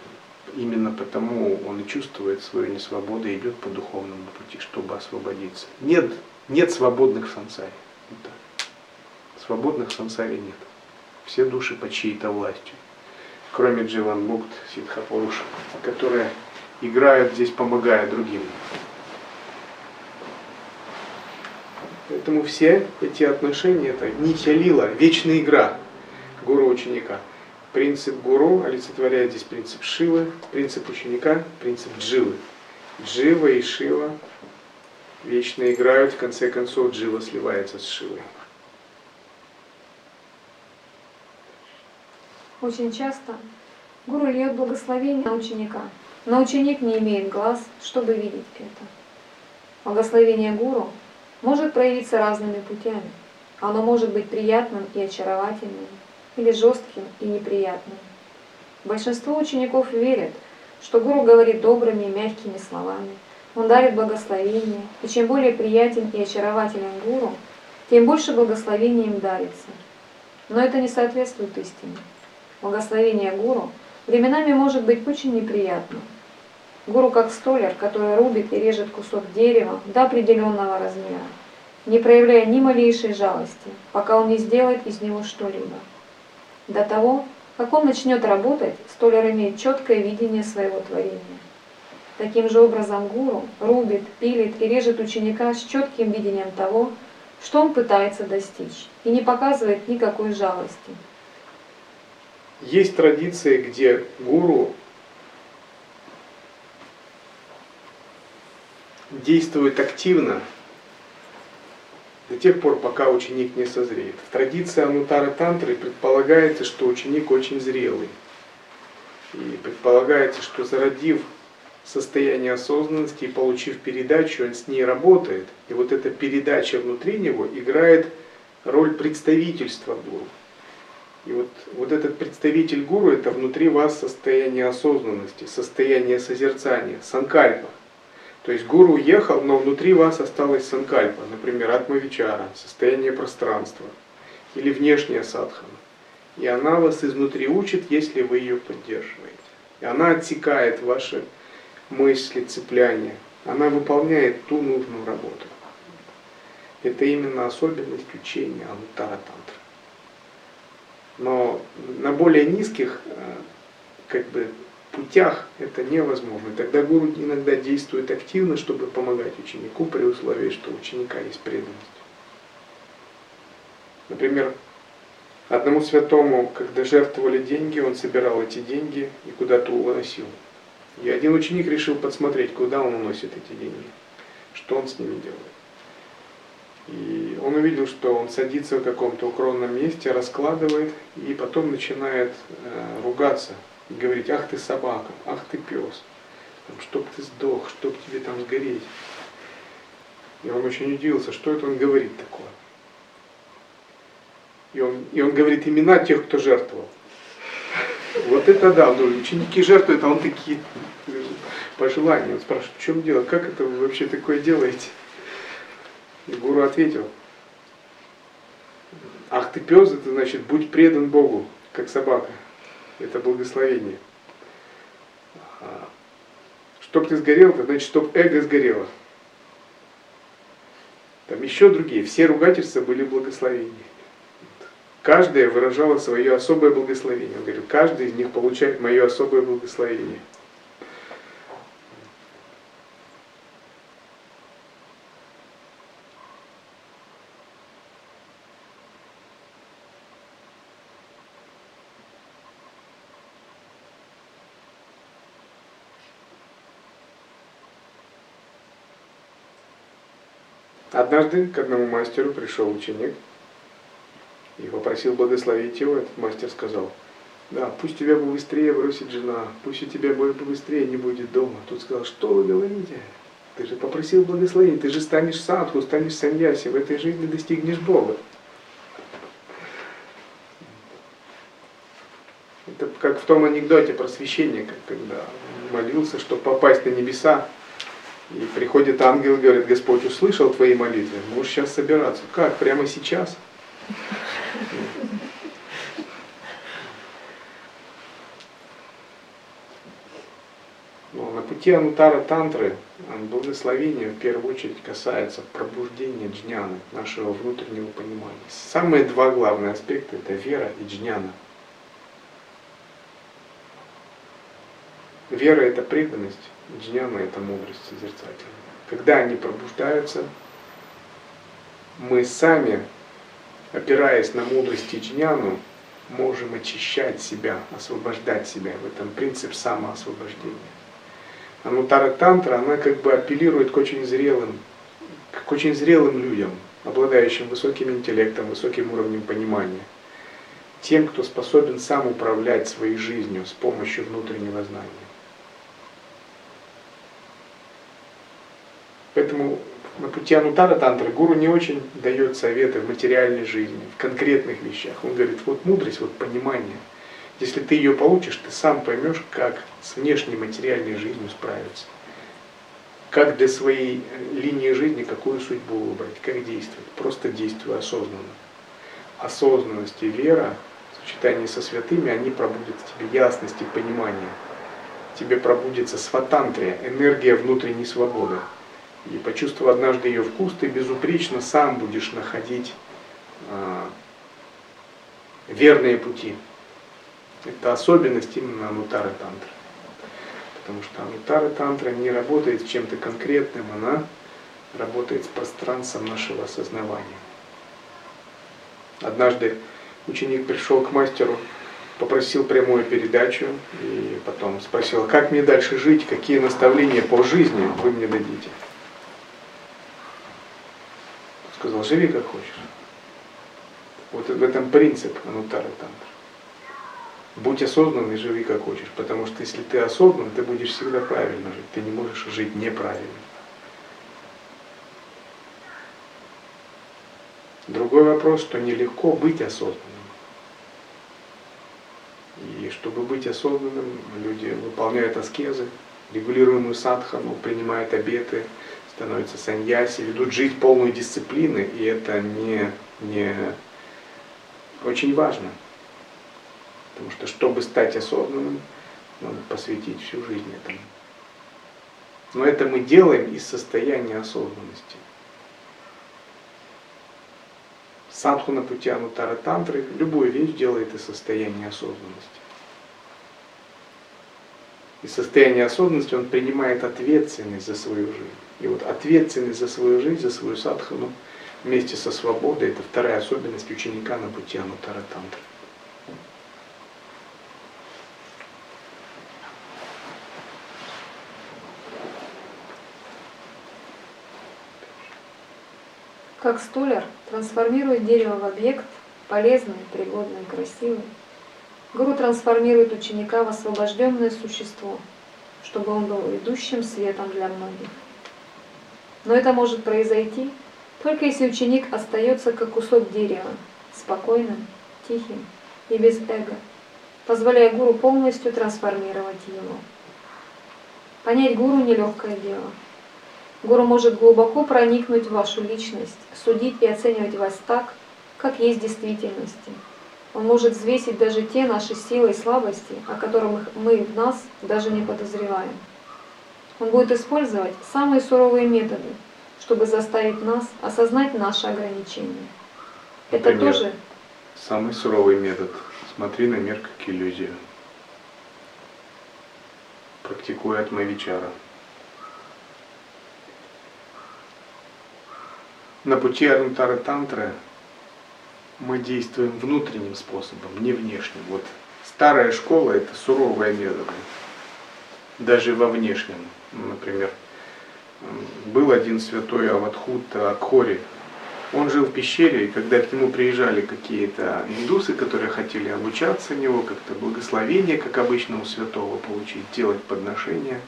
Именно потому он и чувствует свою несвободу и идет по духовному пути, чтобы освободиться. Нет, нет свободных в сансаре. Вот Свободных в сансаре нет. Все души под чьей-то властью. Кроме Дживан Мукт, Сидхапуруша, которые играют здесь, помогая другим. Поэтому все эти отношения, это нитя лила, вечная игра гуру-ученика. Принцип гуру олицетворяет здесь принцип Шивы, принцип ученика, принцип Дживы. Джива и Шива вечно играют, в конце концов Джива сливается с Шивой. Очень часто гуру льет благословение на ученика, но ученик не имеет глаз, чтобы видеть это. Благословение гуру может проявиться разными путями. Оно может быть приятным и очаровательным, или жестким и неприятным. Большинство учеников верят, что гуру говорит добрыми и мягкими словами. Он дарит благословение, и чем более приятен и очарователен гуру, тем больше благословения им дарится. Но это не соответствует истине. Благословение гуру временами может быть очень неприятным. Гуру как столяр, который рубит и режет кусок дерева до определенного размера, не проявляя ни малейшей жалости, пока он не сделает из него что-либо. До того, как он начнет работать, столяр имеет четкое видение своего творения. Таким же образом гуру рубит, пилит и режет ученика с четким видением того, что он пытается достичь, и не показывает никакой жалости. Есть традиции, где гуру действует активно до тех пор, пока ученик не созреет. В традиции Анутара Тантры предполагается, что ученик очень зрелый. И предполагается, что зародив состояние осознанности и получив передачу, он с ней работает. И вот эта передача внутри него играет роль представительства гуру. И вот, вот этот представитель гуру, это внутри вас состояние осознанности, состояние созерцания, санкальпа. То есть гуру уехал, но внутри вас осталась санкальпа, например, атмавичара, состояние пространства или внешняя садхана. И она вас изнутри учит, если вы ее поддерживаете. И она отсекает ваши мысли, цепляния. Она выполняет ту нужную работу. Это именно особенность учения Анутара Тантра. Но на более низких э, как бы, путях это невозможно. Тогда гуру иногда действует активно, чтобы помогать ученику при условии, что у ученика есть преданность. Например, одному святому, когда жертвовали деньги, он собирал эти деньги и куда-то уносил. И один ученик решил подсмотреть, куда он уносит эти деньги, что он с ними делает. И он увидел, что он садится в каком-то укромном месте, раскладывает, и потом начинает э, ругаться говорить, ах ты собака, ах ты пес, чтоб ты сдох, чтоб тебе там сгореть. И он очень удивился, что это он говорит такое. И он, и он говорит имена тех, кто жертвовал. Вот это да, ну, ученики жертвуют, а он такие пожелания. Он спрашивает, в чем дело, как это вы вообще такое делаете? И гуру ответил, ах ты пес, это значит, будь предан Богу, как собака. Это благословение. Чтоб ты сгорел, это значит, чтоб эго сгорело. Там еще другие, все ругательства были благословения. Каждая выражала свое особое благословение. Он говорит, каждый из них получает мое особое благословение. Однажды к одному мастеру пришел ученик и попросил благословить его. Этот мастер сказал, да, пусть тебя быстрее бросит жена, пусть у тебя быстрее не будет дома. Тут сказал, что вы говорите? Ты же попросил благословения, ты же станешь садху, станешь саньяси, в этой жизни достигнешь Бога. Это как в том анекдоте про священника, когда молился, чтобы попасть на небеса, и приходит ангел и говорит, Господь услышал твои молитвы, можешь сейчас собираться. Как, прямо сейчас? Но на пути Анутара Тантры благословение в первую очередь касается пробуждения джняны, нашего внутреннего понимания. Самые два главных аспекта это вера и джняна. Вера это преданность, Джняна – это мудрость созерцательная. Когда они пробуждаются, мы сами, опираясь на мудрость джняну, можем очищать себя, освобождать себя. В этом принцип самоосвобождения. Анутара Тантра, она как бы апеллирует к очень зрелым, к очень зрелым людям, обладающим высоким интеллектом, высоким уровнем понимания. Тем, кто способен сам управлять своей жизнью с помощью внутреннего знания. Поэтому на пути Анутара Тантры гуру не очень дает советы в материальной жизни, в конкретных вещах. Он говорит, вот мудрость, вот понимание. Если ты ее получишь, ты сам поймешь, как с внешней материальной жизнью справиться. Как для своей линии жизни, какую судьбу выбрать, как действовать. Просто действуй осознанно. Осознанность и вера в сочетании со святыми, они пробудят в тебе ясность и понимание. Тебе пробудется сватантрия, энергия внутренней свободы. И почувствовав однажды ее вкус, ты безупречно сам будешь находить э, верные пути. Это особенность именно Анутары Тантры. Потому что Анутара Тантра не работает с чем-то конкретным, она работает с пространством нашего осознавания. Однажды ученик пришел к мастеру, попросил прямую передачу и потом спросил, как мне дальше жить, какие наставления по жизни вы мне дадите. Сказал, живи как хочешь. Вот в этом принцип Анутара Тантра. Будь осознанный, живи как хочешь. Потому что если ты осознан, ты будешь всегда правильно жить. Ты не можешь жить неправильно. Другой вопрос, что нелегко быть осознанным. И чтобы быть осознанным, люди выполняют аскезы, регулируемую садхану, принимают обеты, становятся саньяси, ведут жить полную дисциплины, и это не, не очень важно. Потому что, чтобы стать осознанным, надо посвятить всю жизнь этому. Но это мы делаем из состояния осознанности. Садху на пути Анутара Тантры любую вещь делает из состояния осознанности. Из состояния осознанности он принимает ответственность за свою жизнь. И вот ответственность за свою жизнь, за свою садхану вместе со свободой – это вторая особенность ученика на пути Анутара Тантры. Как столяр трансформирует дерево в объект, полезный, пригодный, красивый. Гуру трансформирует ученика в освобожденное существо, чтобы он был ведущим светом для многих. Но это может произойти только если ученик остается как кусок дерева, спокойным, тихим и без эго, позволяя гуру полностью трансформировать его. Понять гуру – нелегкое дело. Гуру может глубоко проникнуть в вашу личность, судить и оценивать вас так, как есть в действительности. Он может взвесить даже те наши силы и слабости, о которых мы в нас даже не подозреваем. Он будет использовать самые суровые методы, чтобы заставить нас осознать наши ограничения. Это Например, тоже Самый суровый метод. Смотри на мир как иллюзию. Практикуя атмавичара. На пути Арунтара Тантры мы действуем внутренним способом, не внешним. Вот старая школа – это суровые методы. Даже во внешнем. Например, был один святой Аватхута Акхори. Он жил в пещере, и когда к нему приезжали какие-то индусы, которые хотели обучаться у него, как-то благословение, как обычно у святого получить, делать подношения,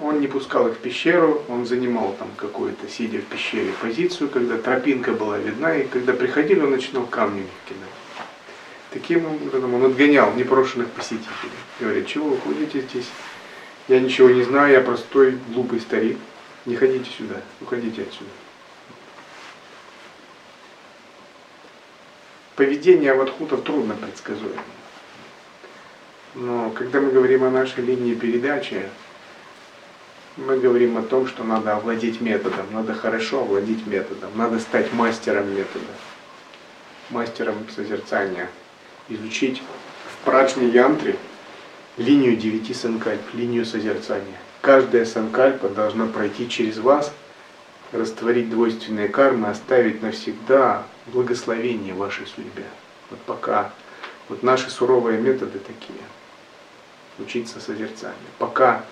он не пускал их в пещеру, он занимал там какую-то, сидя в пещере, позицию, когда тропинка была видна, и когда приходили, он начинал камни кидать. Таким образом он отгонял непрошенных посетителей. Говорит, чего вы ходите здесь? Я ничего не знаю, я простой, глупый старик. Не ходите сюда, уходите отсюда. Поведение аватхутов трудно предсказуемо. Но когда мы говорим о нашей линии передачи, мы говорим о том, что надо овладеть методом, надо хорошо овладеть методом, надо стать мастером метода, мастером созерцания, изучить в праджне янтре линию девяти санкальп, линию созерцания. Каждая санкальпа должна пройти через вас, растворить двойственные кармы, оставить навсегда благословение вашей судьбе. Вот пока вот наши суровые методы такие. Учиться созерцанию. Пока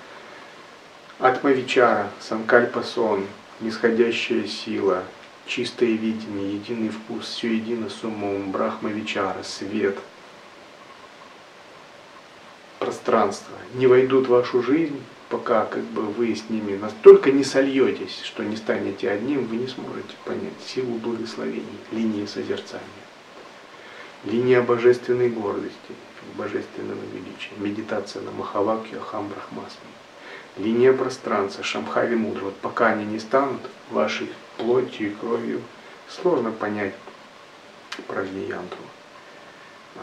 Атмавичара, Санкальпа сон, нисходящая сила, чистое видение, единый вкус, все едино с умом, Брахмавичара, свет, пространство. Не войдут в вашу жизнь, пока как бы вы с ними настолько не сольетесь, что не станете одним, вы не сможете понять силу благословений, линии созерцания, линия божественной гордости, божественного величия, медитация на Махавакью, Ахам Брахмасми линия пространства, Шамхави Мудра, вот пока они не станут вашей плотью и кровью, сложно понять Пражниянтру.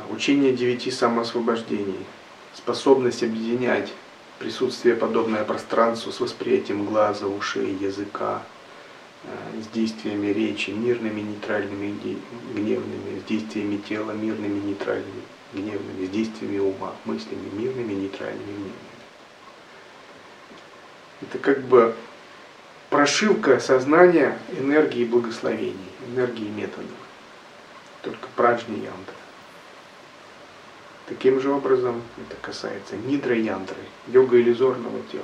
Учение девяти самоосвобождений, способность объединять присутствие, подобное пространству, с восприятием глаза, ушей, языка, э, с действиями речи, мирными, нейтральными, гневными, с действиями тела, мирными, нейтральными, гневными, с действиями ума, мыслями, мирными, нейтральными, гневными. Это как бы прошивка сознания энергии благословений, энергии методов. Только праджни янтры. Таким же образом это касается нидра янтры, йога иллюзорного тела,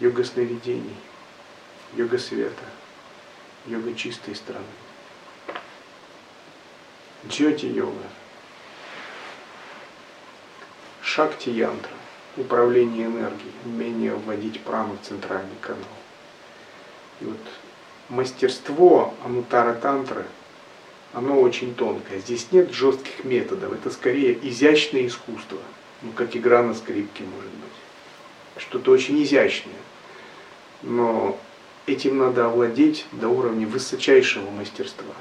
йога сновидений, йога света, йога чистой страны. Джоти йога, шакти янтра, управление энергией, умение вводить прану в центральный канал. И вот мастерство Анутара Тантры, оно очень тонкое. Здесь нет жестких методов, это скорее изящное искусство, ну как игра на скрипке может быть. Что-то очень изящное. Но этим надо овладеть до уровня высочайшего мастерства.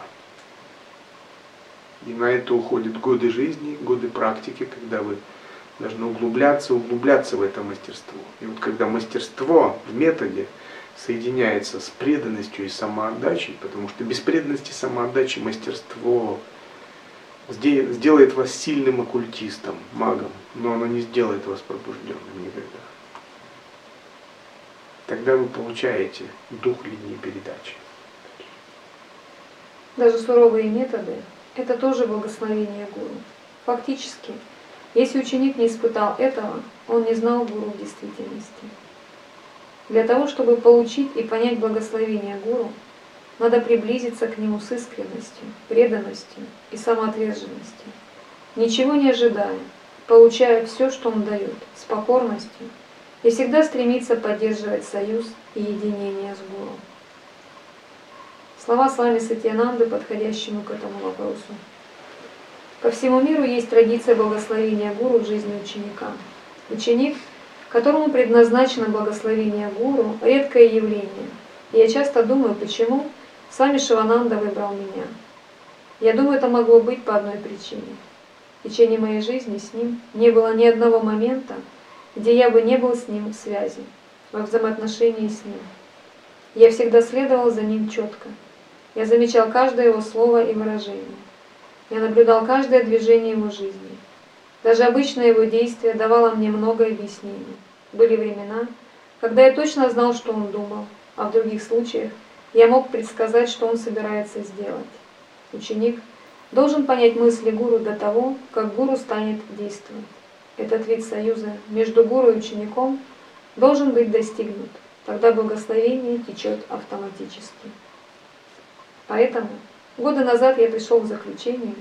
И на это уходят годы жизни, годы практики, когда вы должны углубляться, углубляться в это мастерство. И вот когда мастерство в методе соединяется с преданностью и самоотдачей, потому что без преданности и самоотдачи мастерство сделает вас сильным оккультистом, магом, но оно не сделает вас пробужденным никогда. Тогда вы получаете дух линии передачи. Даже суровые методы – это тоже благословение гуру. Фактически, если ученик не испытал этого, он не знал гуру в действительности. Для того, чтобы получить и понять благословение Гуру, надо приблизиться к нему с искренностью, преданностью и самоотверженностью, ничего не ожидая, получая все, что он дает, с покорностью, и всегда стремиться поддерживать союз и единение с Гуру. Слова с вами Сатьянанды, подходящему к этому вопросу. По всему миру есть традиция благословения гуру в жизни ученика. Ученик, которому предназначено благословение гуру, редкое явление. И я часто думаю, почему сами Шивананда выбрал меня. Я думаю, это могло быть по одной причине. В течение моей жизни с ним не было ни одного момента, где я бы не был с ним в связи, во взаимоотношении с ним. Я всегда следовал за ним четко. Я замечал каждое его слово и выражение. Я наблюдал каждое движение его жизни. Даже обычное его действие давало мне много объяснений. Были времена, когда я точно знал, что он думал, а в других случаях я мог предсказать, что он собирается сделать. Ученик должен понять мысли гуру до того, как гуру станет действовать. Этот вид союза между гуру и учеником должен быть достигнут. Тогда благословение течет автоматически. Поэтому годы назад я пришел к заключению,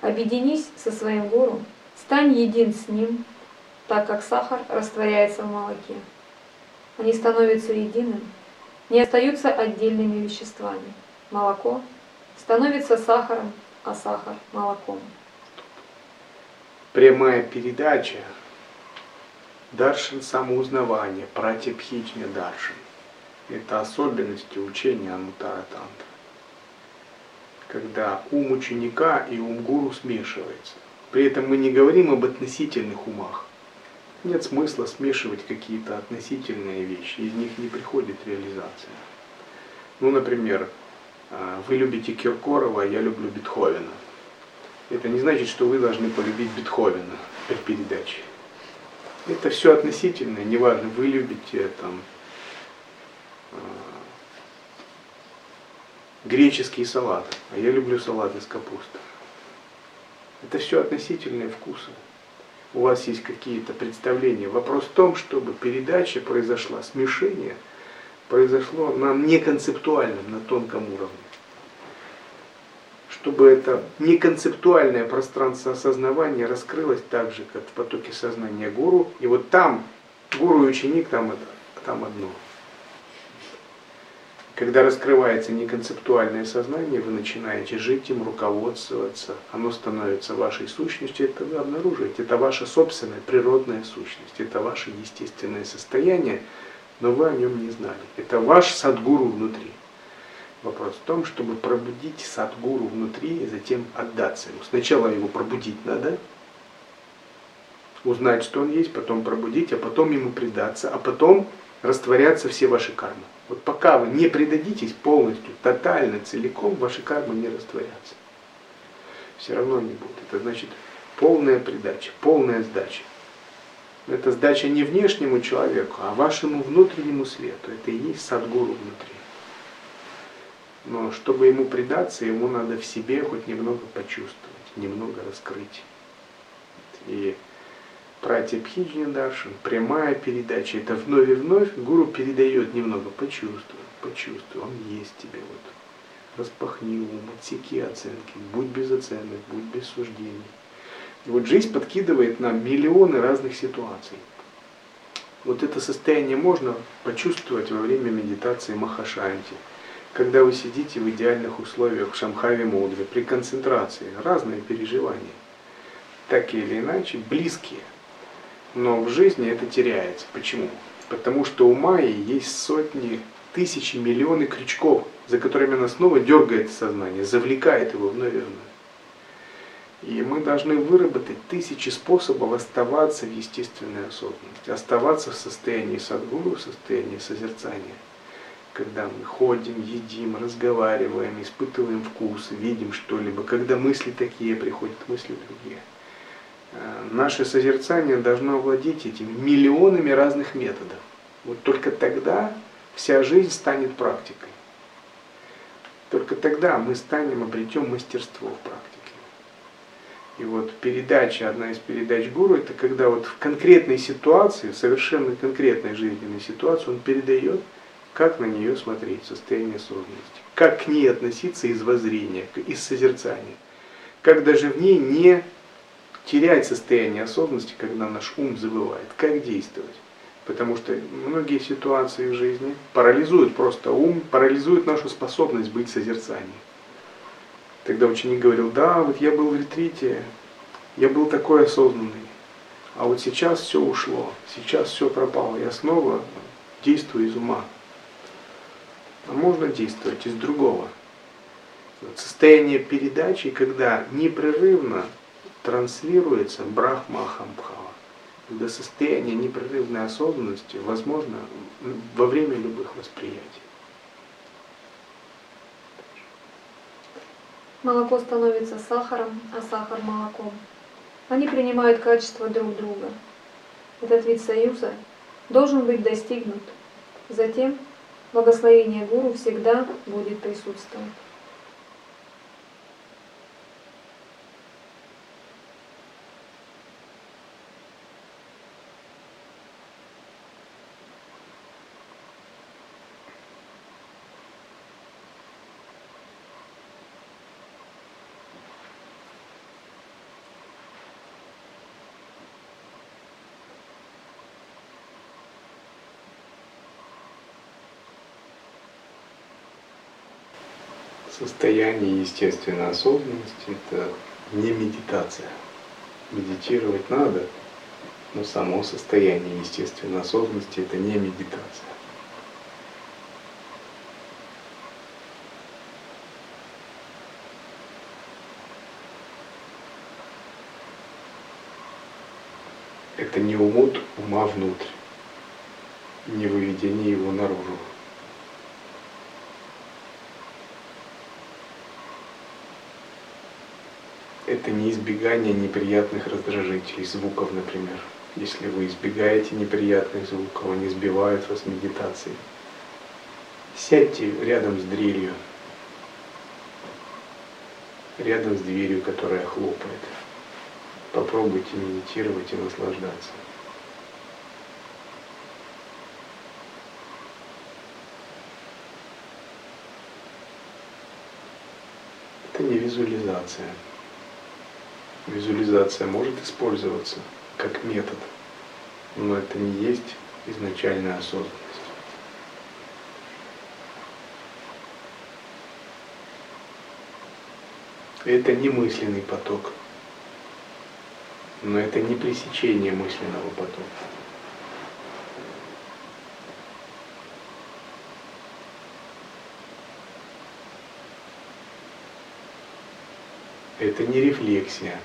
объединись со своим гуру, стань един с ним, так как сахар растворяется в молоке. Они становятся единым, не остаются отдельными веществами. Молоко становится сахаром, а сахар – молоком. Прямая передача Даршин самоузнавания, пратипхичня Даршин. Это особенности учения Анутара Тантра когда ум ученика и ум гуру смешивается. При этом мы не говорим об относительных умах. Нет смысла смешивать какие-то относительные вещи, из них не приходит реализация. Ну, например, а, вы любите Киркорова, я люблю Бетховена. Это не значит, что вы должны полюбить Бетховена при передаче. Это все относительное, неважно, вы любите там греческий салат, а я люблю салат из капусты. Это все относительные вкусы. У вас есть какие-то представления. Вопрос в том, чтобы передача произошла, смешение произошло на неконцептуальном, на тонком уровне. Чтобы это неконцептуальное пространство осознавания раскрылось так же, как в потоке сознания гуру. И вот там гуру и ученик, там это, там одно. Когда раскрывается неконцептуальное сознание, вы начинаете жить им, руководствоваться, оно становится вашей сущностью, это вы обнаруживаете. Это ваша собственная природная сущность, это ваше естественное состояние, но вы о нем не знали. Это ваш садгуру внутри. Вопрос в том, чтобы пробудить садгуру внутри и затем отдаться ему. Сначала его пробудить надо, узнать, что он есть, потом пробудить, а потом ему предаться, а потом растворятся все ваши кармы. Вот пока вы не предадитесь полностью, тотально, целиком, ваши кармы не растворятся. Все равно не будут. Это значит полная предача, полная сдача. Это сдача не внешнему человеку, а вашему внутреннему свету. Это и есть садгуру внутри. Но чтобы ему предаться, ему надо в себе хоть немного почувствовать, немного раскрыть. И Пратипхиджни Даршин, прямая передача. Это вновь и вновь гуру передает немного, почувствуй, почувствуй, он есть тебе. Вот. Распахни ум, отсеки оценки, будь безоценных, будь без суждений. И вот жизнь подкидывает нам миллионы разных ситуаций. Вот это состояние можно почувствовать во время медитации Махашанти, когда вы сидите в идеальных условиях в Шамхаве Мудре, при концентрации, разные переживания, так или иначе, близкие – но в жизни это теряется. Почему? Потому что у Майи есть сотни, тысячи, миллионы крючков, за которыми она снова дергает сознание, завлекает его вновь и. И мы должны выработать тысячи способов оставаться в естественной осознанности, оставаться в состоянии садгуру, в состоянии созерцания. Когда мы ходим, едим, разговариваем, испытываем вкус, видим что-либо, когда мысли такие приходят, мысли другие – наше созерцание должно овладеть этими миллионами разных методов. Вот только тогда вся жизнь станет практикой. Только тогда мы станем, обретем мастерство в практике. И вот передача, одна из передач гуру, это когда вот в конкретной ситуации, в совершенно конкретной жизненной ситуации он передает, как на нее смотреть, состояние осознанности, как к ней относиться из воззрения, из созерцания, как даже в ней не терять состояние осознанности, когда наш ум забывает, как действовать. Потому что многие ситуации в жизни парализуют просто ум, парализуют нашу способность быть созерцанием. Тогда ученик говорил, да, вот я был в ретрите, я был такой осознанный, а вот сейчас все ушло, сейчас все пропало, я снова действую из ума. А можно действовать из другого. Состояние передачи, когда непрерывно транслируется брахмахамбхава, когда состояние непрерывной осознанности возможно во время любых восприятий. Молоко становится сахаром, а сахар молоком. Они принимают качество друг друга. Этот вид союза должен быть достигнут. Затем благословение гуру всегда будет присутствовать. Состояние естественной осознанности – это не медитация. Медитировать надо, но само состояние естественной осознанности – это не медитация. Это не умут ума внутрь, не выведение его наружу. Это не избегание неприятных раздражителей, звуков, например. Если вы избегаете неприятных звуков, они сбивают вас медитацией. Сядьте рядом с дрелью, рядом с дверью, которая хлопает. Попробуйте медитировать и наслаждаться. Это не визуализация. Визуализация может использоваться как метод, но это не есть изначальная осознанность. Это не мысленный поток, но это не пресечение мысленного потока. Это не рефлексия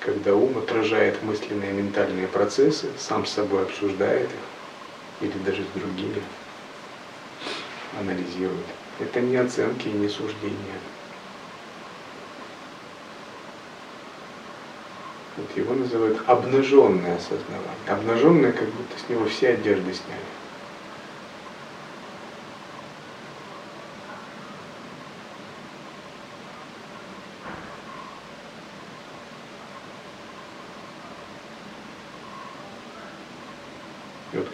когда ум отражает мысленные ментальные процессы, сам с собой обсуждает их, или даже с другими, анализирует. Это не оценки и не суждения. Вот его называют обнаженное осознавание. Обнаженное, как будто с него все одежды сняли.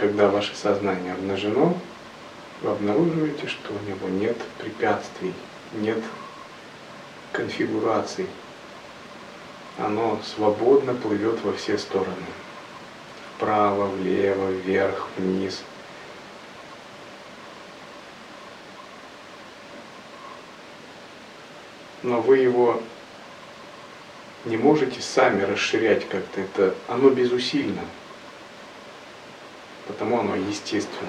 Когда ваше сознание обнажено, вы обнаруживаете, что у него нет препятствий, нет конфигураций. Оно свободно плывет во все стороны. Вправо, влево, вверх, вниз. Но вы его не можете сами расширять как-то. Это оно безусильно потому оно естественно.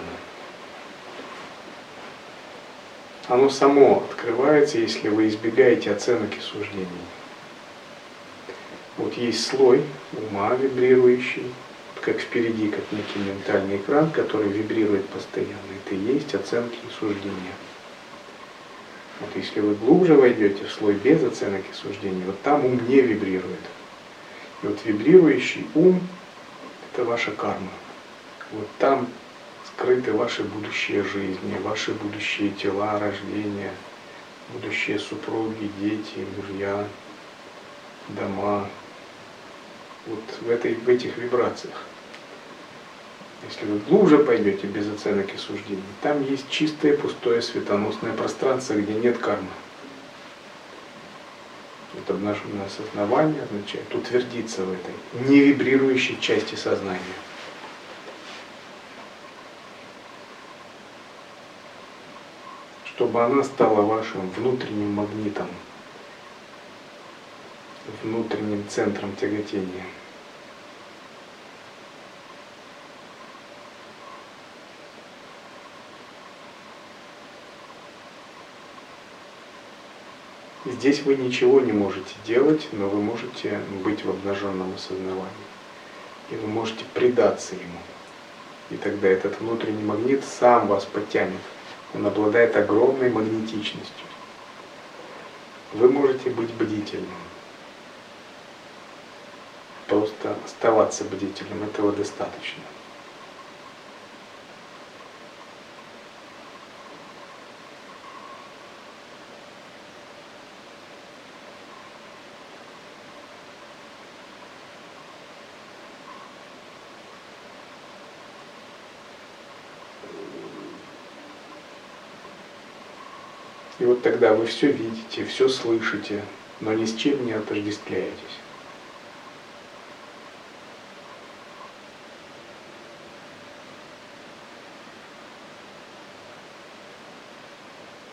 Оно само открывается, если вы избегаете оценок и суждений. Вот есть слой ума вибрирующий, как впереди, как некий ментальный экран, который вибрирует постоянно. Это и есть оценки и суждения. Вот если вы глубже войдете в слой без оценок и суждений, вот там ум не вибрирует. И вот вибрирующий ум – это ваша карма. Вот там скрыты ваши будущие жизни, ваши будущие тела, рождения, будущие супруги, дети, мужья. дома, вот в, этой, в этих вибрациях. Если вы глубже пойдете без оценок и суждений, там есть чистое, пустое, светоносное пространство, где нет кармы. Вот обнаженное осознавание означает утвердиться в этой невибрирующей части сознания. Чтобы она стала вашим внутренним магнитом, внутренним центром тяготения. Здесь вы ничего не можете делать, но вы можете быть в обнаженном осознавании. И вы можете предаться ему. И тогда этот внутренний магнит сам вас подтянет. Он обладает огромной магнетичностью. Вы можете быть бдительным. Просто оставаться бдительным, этого достаточно. И вот тогда вы все видите, все слышите, но ни с чем не отождествляетесь.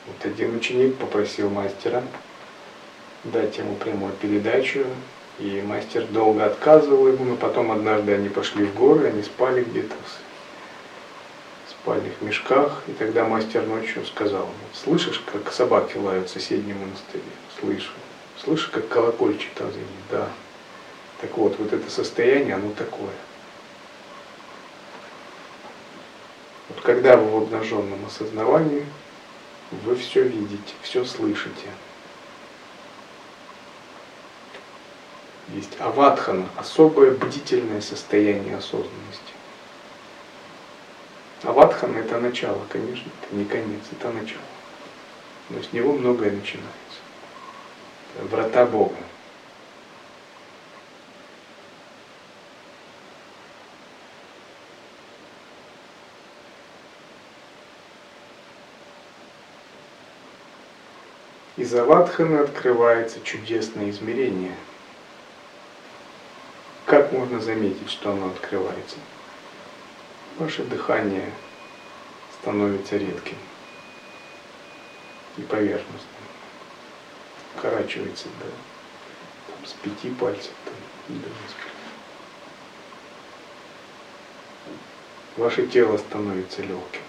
Вот один ученик попросил мастера дать ему прямую передачу, и мастер долго отказывал ему, но потом однажды они пошли в горы, они спали где-то спальных мешках, и тогда мастер ночью сказал, слышишь, как собаки лают в соседнем монастыре? Слышу. Слышишь, как колокольчик там звенит? Да. Так вот, вот это состояние, оно такое. Вот когда вы в обнаженном осознавании, вы все видите, все слышите. Есть аватхана, особое бдительное состояние осознанности. Аватхана это начало, конечно, это не конец, это начало. Но с него многое начинается. Врата Бога. Из Аватханы открывается чудесное измерение. Как можно заметить, что оно открывается? Ваше дыхание становится редким и поверхностным. Укорачивается до там, с пяти пальцев там, до нескольких. Ваше тело становится легким.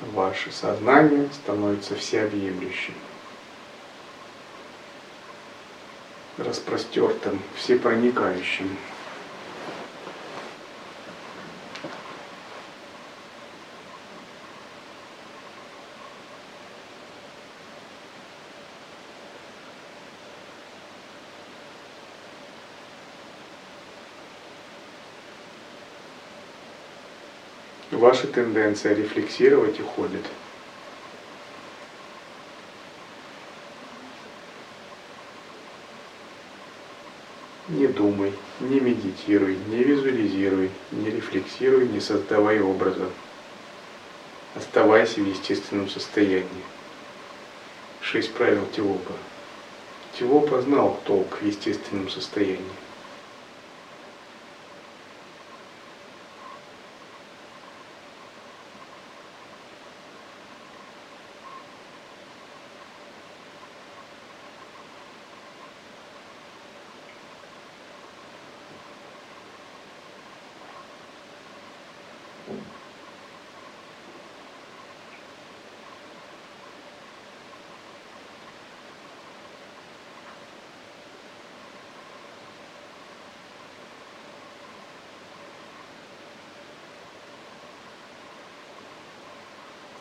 Ваше сознание становится всеобъемлющим. распростертым, всепроникающим. Ваша тенденция рефлексировать уходит. Не думай, не медитируй, не визуализируй, не рефлексируй, не создавай образа. Оставайся в естественном состоянии. Шесть правил Тиопа. Тиопа знал толк в естественном состоянии.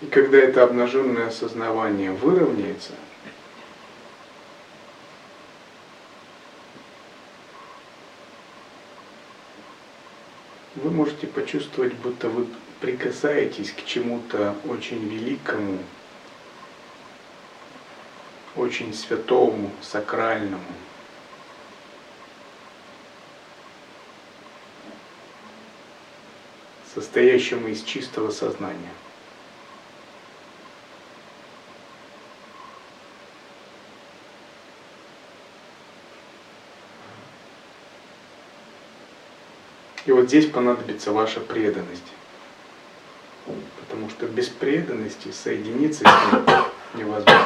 Когда это обнаженное осознавание выровняется, вы можете почувствовать, будто вы прикасаетесь к чему-то очень великому, очень святому, сакральному. состоящему из чистого сознания. И вот здесь понадобится ваша преданность. Потому что без преданности соединиться с ним невозможно.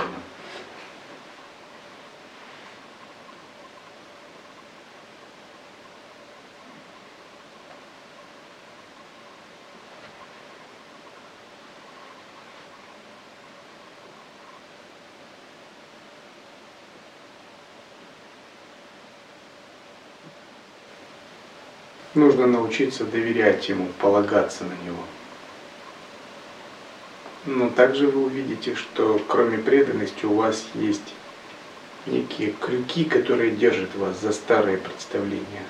Нужно научиться доверять ему, полагаться на него. Но также вы увидите, что кроме преданности у вас есть некие крюки, которые держат вас за старые представления.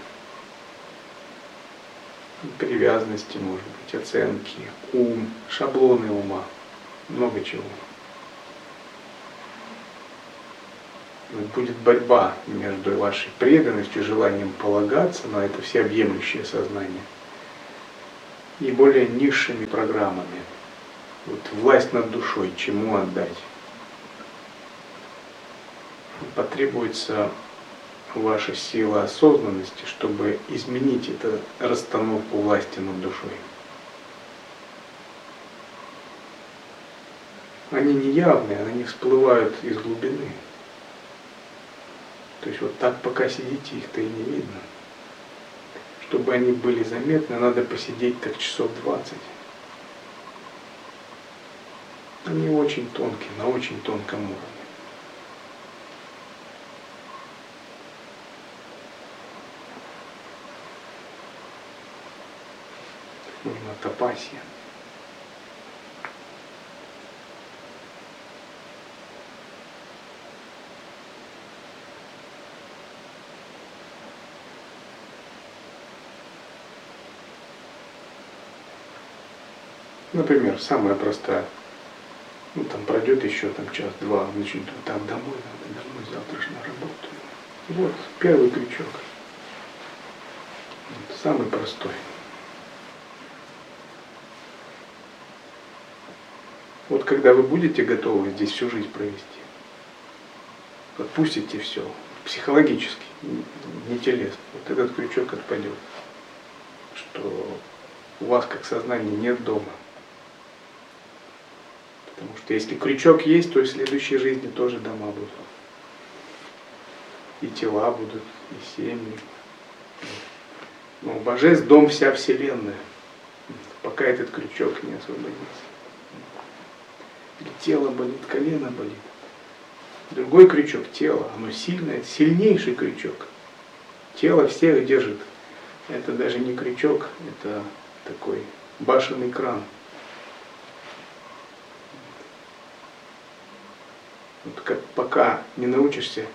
Привязанности, может быть, оценки, ум, шаблоны ума, много чего. Будет борьба между вашей преданностью, желанием полагаться на это всеобъемлющее сознание и более низшими программами. Вот власть над душой, чему отдать? Потребуется ваша сила осознанности, чтобы изменить эту расстановку власти над душой. Они не явные, они всплывают из глубины. То есть вот так пока сидите, их-то и не видно. Чтобы они были заметны, надо посидеть так часов 20. Они очень тонкие, на очень тонком уровне. Нужна топасия. Например, самая простая. Ну, там пройдет еще там час-два, начнет, так, домой надо, домой, завтра же на работу. Вот, первый крючок. Вот, самый простой. Вот когда вы будете готовы здесь всю жизнь провести, отпустите все, психологически, не телесно, вот этот крючок отпадет, что у вас как сознания нет дома. Что если крючок есть, то в следующей жизни тоже дома будут. И тела будут, и семьи. Но божеств дом вся вселенная, пока этот крючок не освободится. Или тело болит, колено болит. Другой крючок – тело, оно сильное, сильнейший крючок. Тело всех держит. Это даже не крючок, это такой башенный кран – Вот как пока не научишься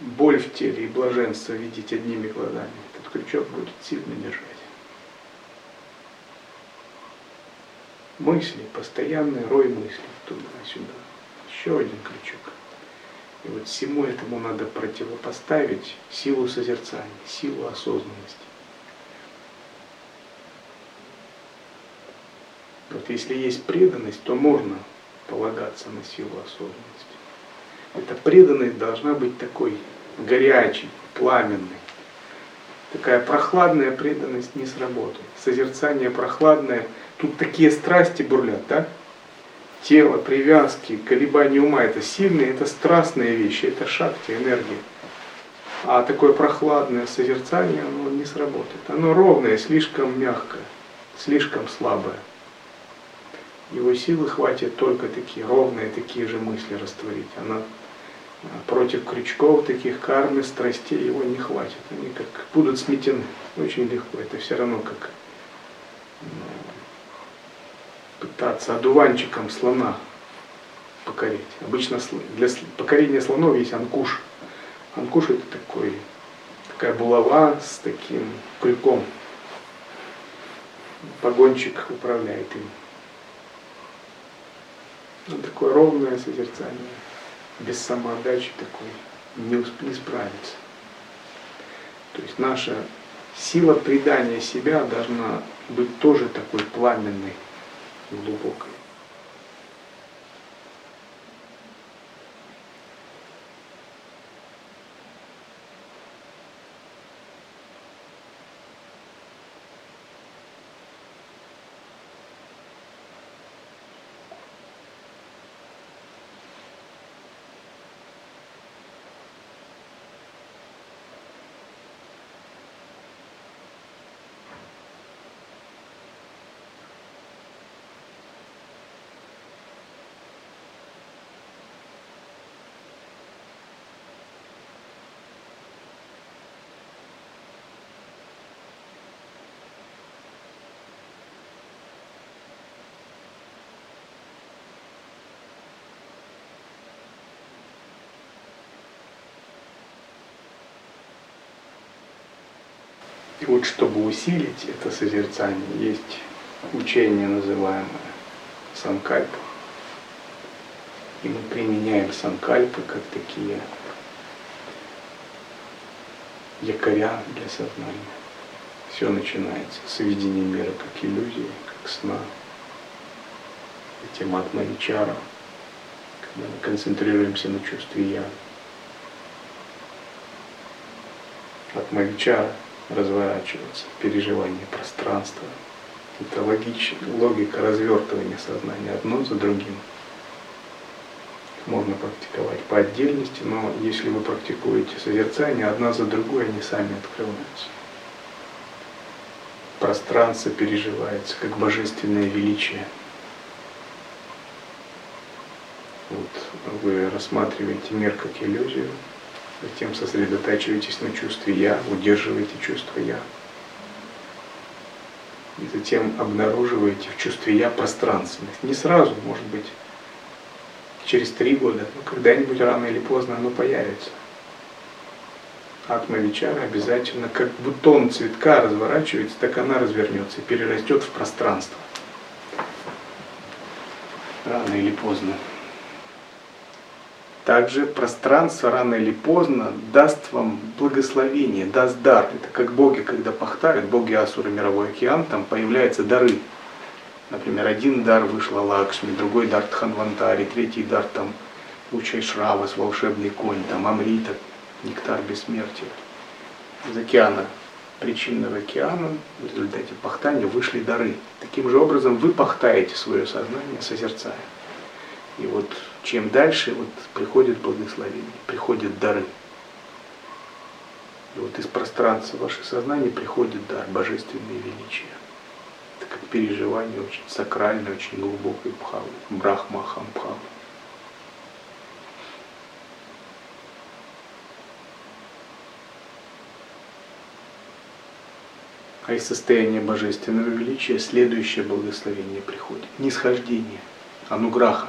боль в теле и блаженство видеть одними глазами, этот крючок будет сильно держать. Мысли, постоянный рой мыслей туда-сюда. Еще один крючок. И вот всему этому надо противопоставить силу созерцания, силу осознанности. Вот если есть преданность, то можно полагаться на силу осознанности. Эта преданность должна быть такой горячей, пламенной. Такая прохладная преданность не сработает. Созерцание прохладное. Тут такие страсти бурлят, да? Тело, привязки, колебания ума – это сильные, это страстные вещи, это шахти, энергия. А такое прохладное созерцание, оно не сработает. Оно ровное, слишком мягкое, слишком слабое. Его силы хватит только такие ровные, такие же мысли растворить. Она против крючков таких кармы, страстей его не хватит. Они как будут сметены очень легко. Это все равно как пытаться одуванчиком слона покорить. Обычно для покорения слонов есть анкуш. Анкуш это такой, такая булава с таким крюком. Погонщик управляет им. Ну, такое ровное созерцание без самоотдачи такой не, не справится. То есть наша сила предания себя должна быть тоже такой пламенной, глубокой. И вот чтобы усилить это созерцание, есть учение, называемое санкальпа. И мы применяем санкальпы как такие якоря для сознания. Все начинается с видения мира как иллюзии, как сна. Затем атмавичара, когда мы концентрируемся на чувстве я. Атмавичара – разворачиваться, переживание пространства. Это логич, логика развертывания сознания одно за другим. Можно практиковать по отдельности, но если вы практикуете созерцание, одна за другой они сами открываются. Пространство переживается как божественное величие. Вот вы рассматриваете мир как иллюзию, Затем сосредотачиваетесь на чувстве «я», удерживаете чувство «я». И затем обнаруживаете в чувстве «я» пространственность. Не сразу, может быть, через три года, но когда-нибудь рано или поздно оно появится. Атма Вичара обязательно, как бутон цветка разворачивается, так она развернется и перерастет в пространство. Рано или поздно. Также пространство рано или поздно даст вам благословение, даст дар. Это как боги, когда пахтают, боги Асуры, мировой океан, там появляются дары. Например, один дар вышла Лакшми, другой дар Тханвантари, третий дар там Учай Шравас, волшебный конь, там Амрита, нектар бессмертия. Из океана, причинного океана, в результате пахтания вышли дары. Таким же образом вы пахтаете свое сознание, созерцая. И вот чем дальше, вот приходит благословение, приходят дары. И вот из пространства вашего сознания приходит дар, божественное величие. Это как переживание очень сакральное, очень глубокой бхавы, брахмахам бхавы. А из состояния божественного величия следующее благословение приходит. Нисхождение, ануграха,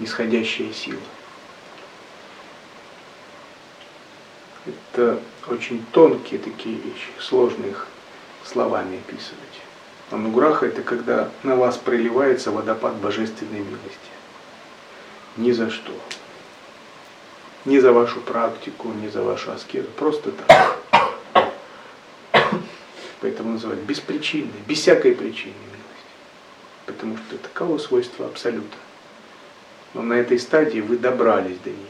нисходящая сила. Это очень тонкие такие вещи, сложно их словами описывать. Ануграха – это когда на вас проливается водопад божественной милости. Ни за что. Ни за вашу практику, ни за вашу аскезу. Просто так. Поэтому называют беспричинной, без всякой причины милости. Потому что таково свойство Абсолюта. Но на этой стадии вы добрались до нее.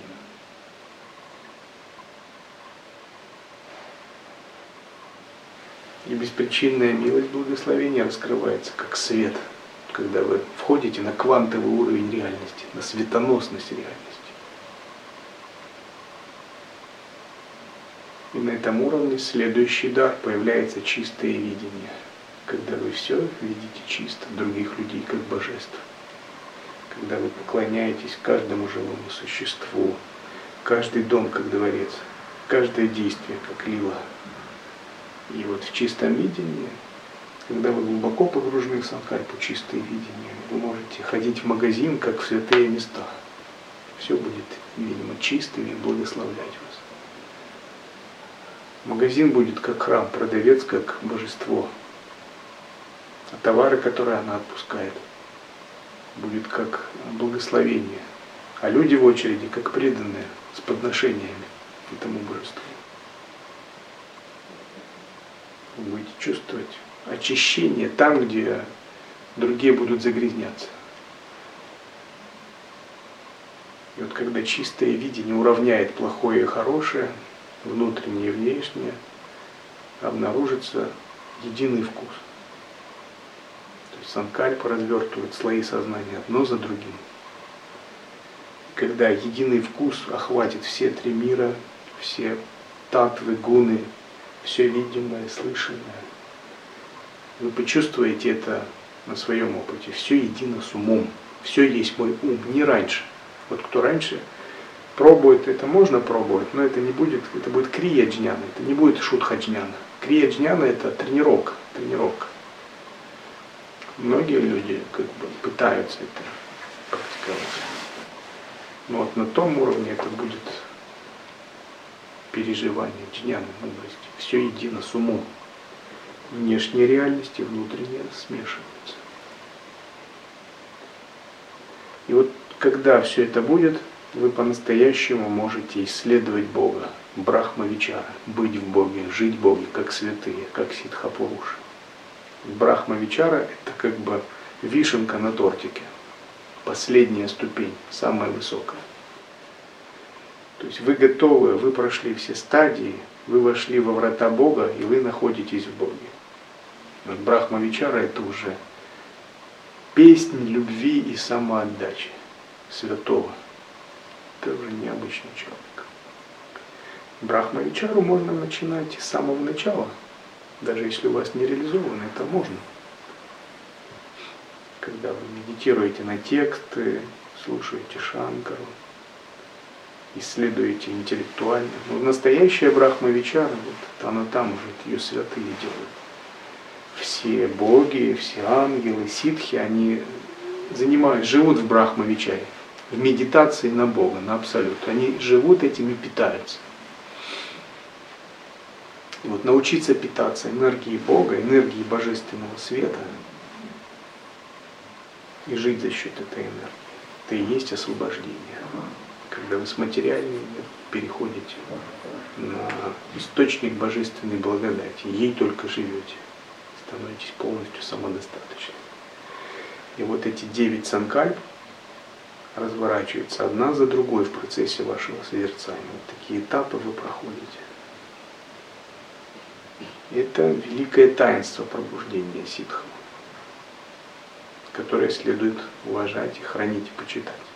И беспричинная милость благословения раскрывается как свет, когда вы входите на квантовый уровень реальности, на светоносность реальности. И на этом уровне следующий дар появляется чистое видение, когда вы все видите чисто, других людей как божество когда вы поклоняетесь каждому живому существу, каждый дом как дворец, каждое действие как лила. И вот в чистом видении, когда вы глубоко погружены в санкальпу, чистое видение, вы можете ходить в магазин, как в святые места. Все будет, видимо, чистым и благословлять вас. Магазин будет как храм, продавец как божество. А товары, которые она отпускает – будет как благословение, А люди в очереди, как преданные, с подношениями этому божеству. Вы будете чувствовать очищение там, где другие будут загрязняться. И вот когда чистое видение уравняет плохое и хорошее, внутреннее и внешнее, обнаружится единый вкус. Санкальпа развертывает слои сознания одно за другим. Когда единый вкус охватит все три мира, все татвы, гуны, все видимое, слышанное, вы почувствуете это на своем опыте. Все едино с умом. Все есть мой ум, не раньше. Вот кто раньше пробует, это можно пробовать, но это не будет, это будет крия джняна, это не будет шутха джняна. Крия джняна это тренировка, тренировка. Многие люди как бы пытаются это практиковать. Но вот на том уровне это будет переживание джняны, мудрости. Все едино с умом. Внешние реальности, внутренние смешиваются. И вот когда все это будет, вы по-настоящему можете исследовать Бога, Брахмавичара, быть в Боге, жить в Боге, как святые, как Сидхапуруши. Брахмавичара – это как бы вишенка на тортике, последняя ступень, самая высокая. То есть вы готовы, вы прошли все стадии, вы вошли во врата Бога, и вы находитесь в Боге. Вот Брахмавичара – это уже песнь любви и самоотдачи святого. Это уже необычный человек. Брахмавичару можно начинать с самого начала. Даже если у вас не реализовано, это можно. Когда вы медитируете на тексты, слушаете Шанкару, исследуете интеллектуально. Но настоящая Брахмавичара, вот она там уже, ее святые делают. Все боги, все ангелы, ситхи, они занимают, живут в Брахмавичаре в медитации на Бога, на Абсолют. Они живут этим и питаются. И вот научиться питаться энергией Бога, энергией Божественного Света и жить за счет этой энергии, это и есть освобождение. Когда вы с материальным переходите на источник божественной благодати, ей только живете, становитесь полностью самодостаточным. И вот эти девять санкальп, разворачивается одна за другой в процессе вашего созерцания. Вот такие этапы вы проходите. Это великое таинство пробуждения ситхов, которое следует уважать и хранить и почитать.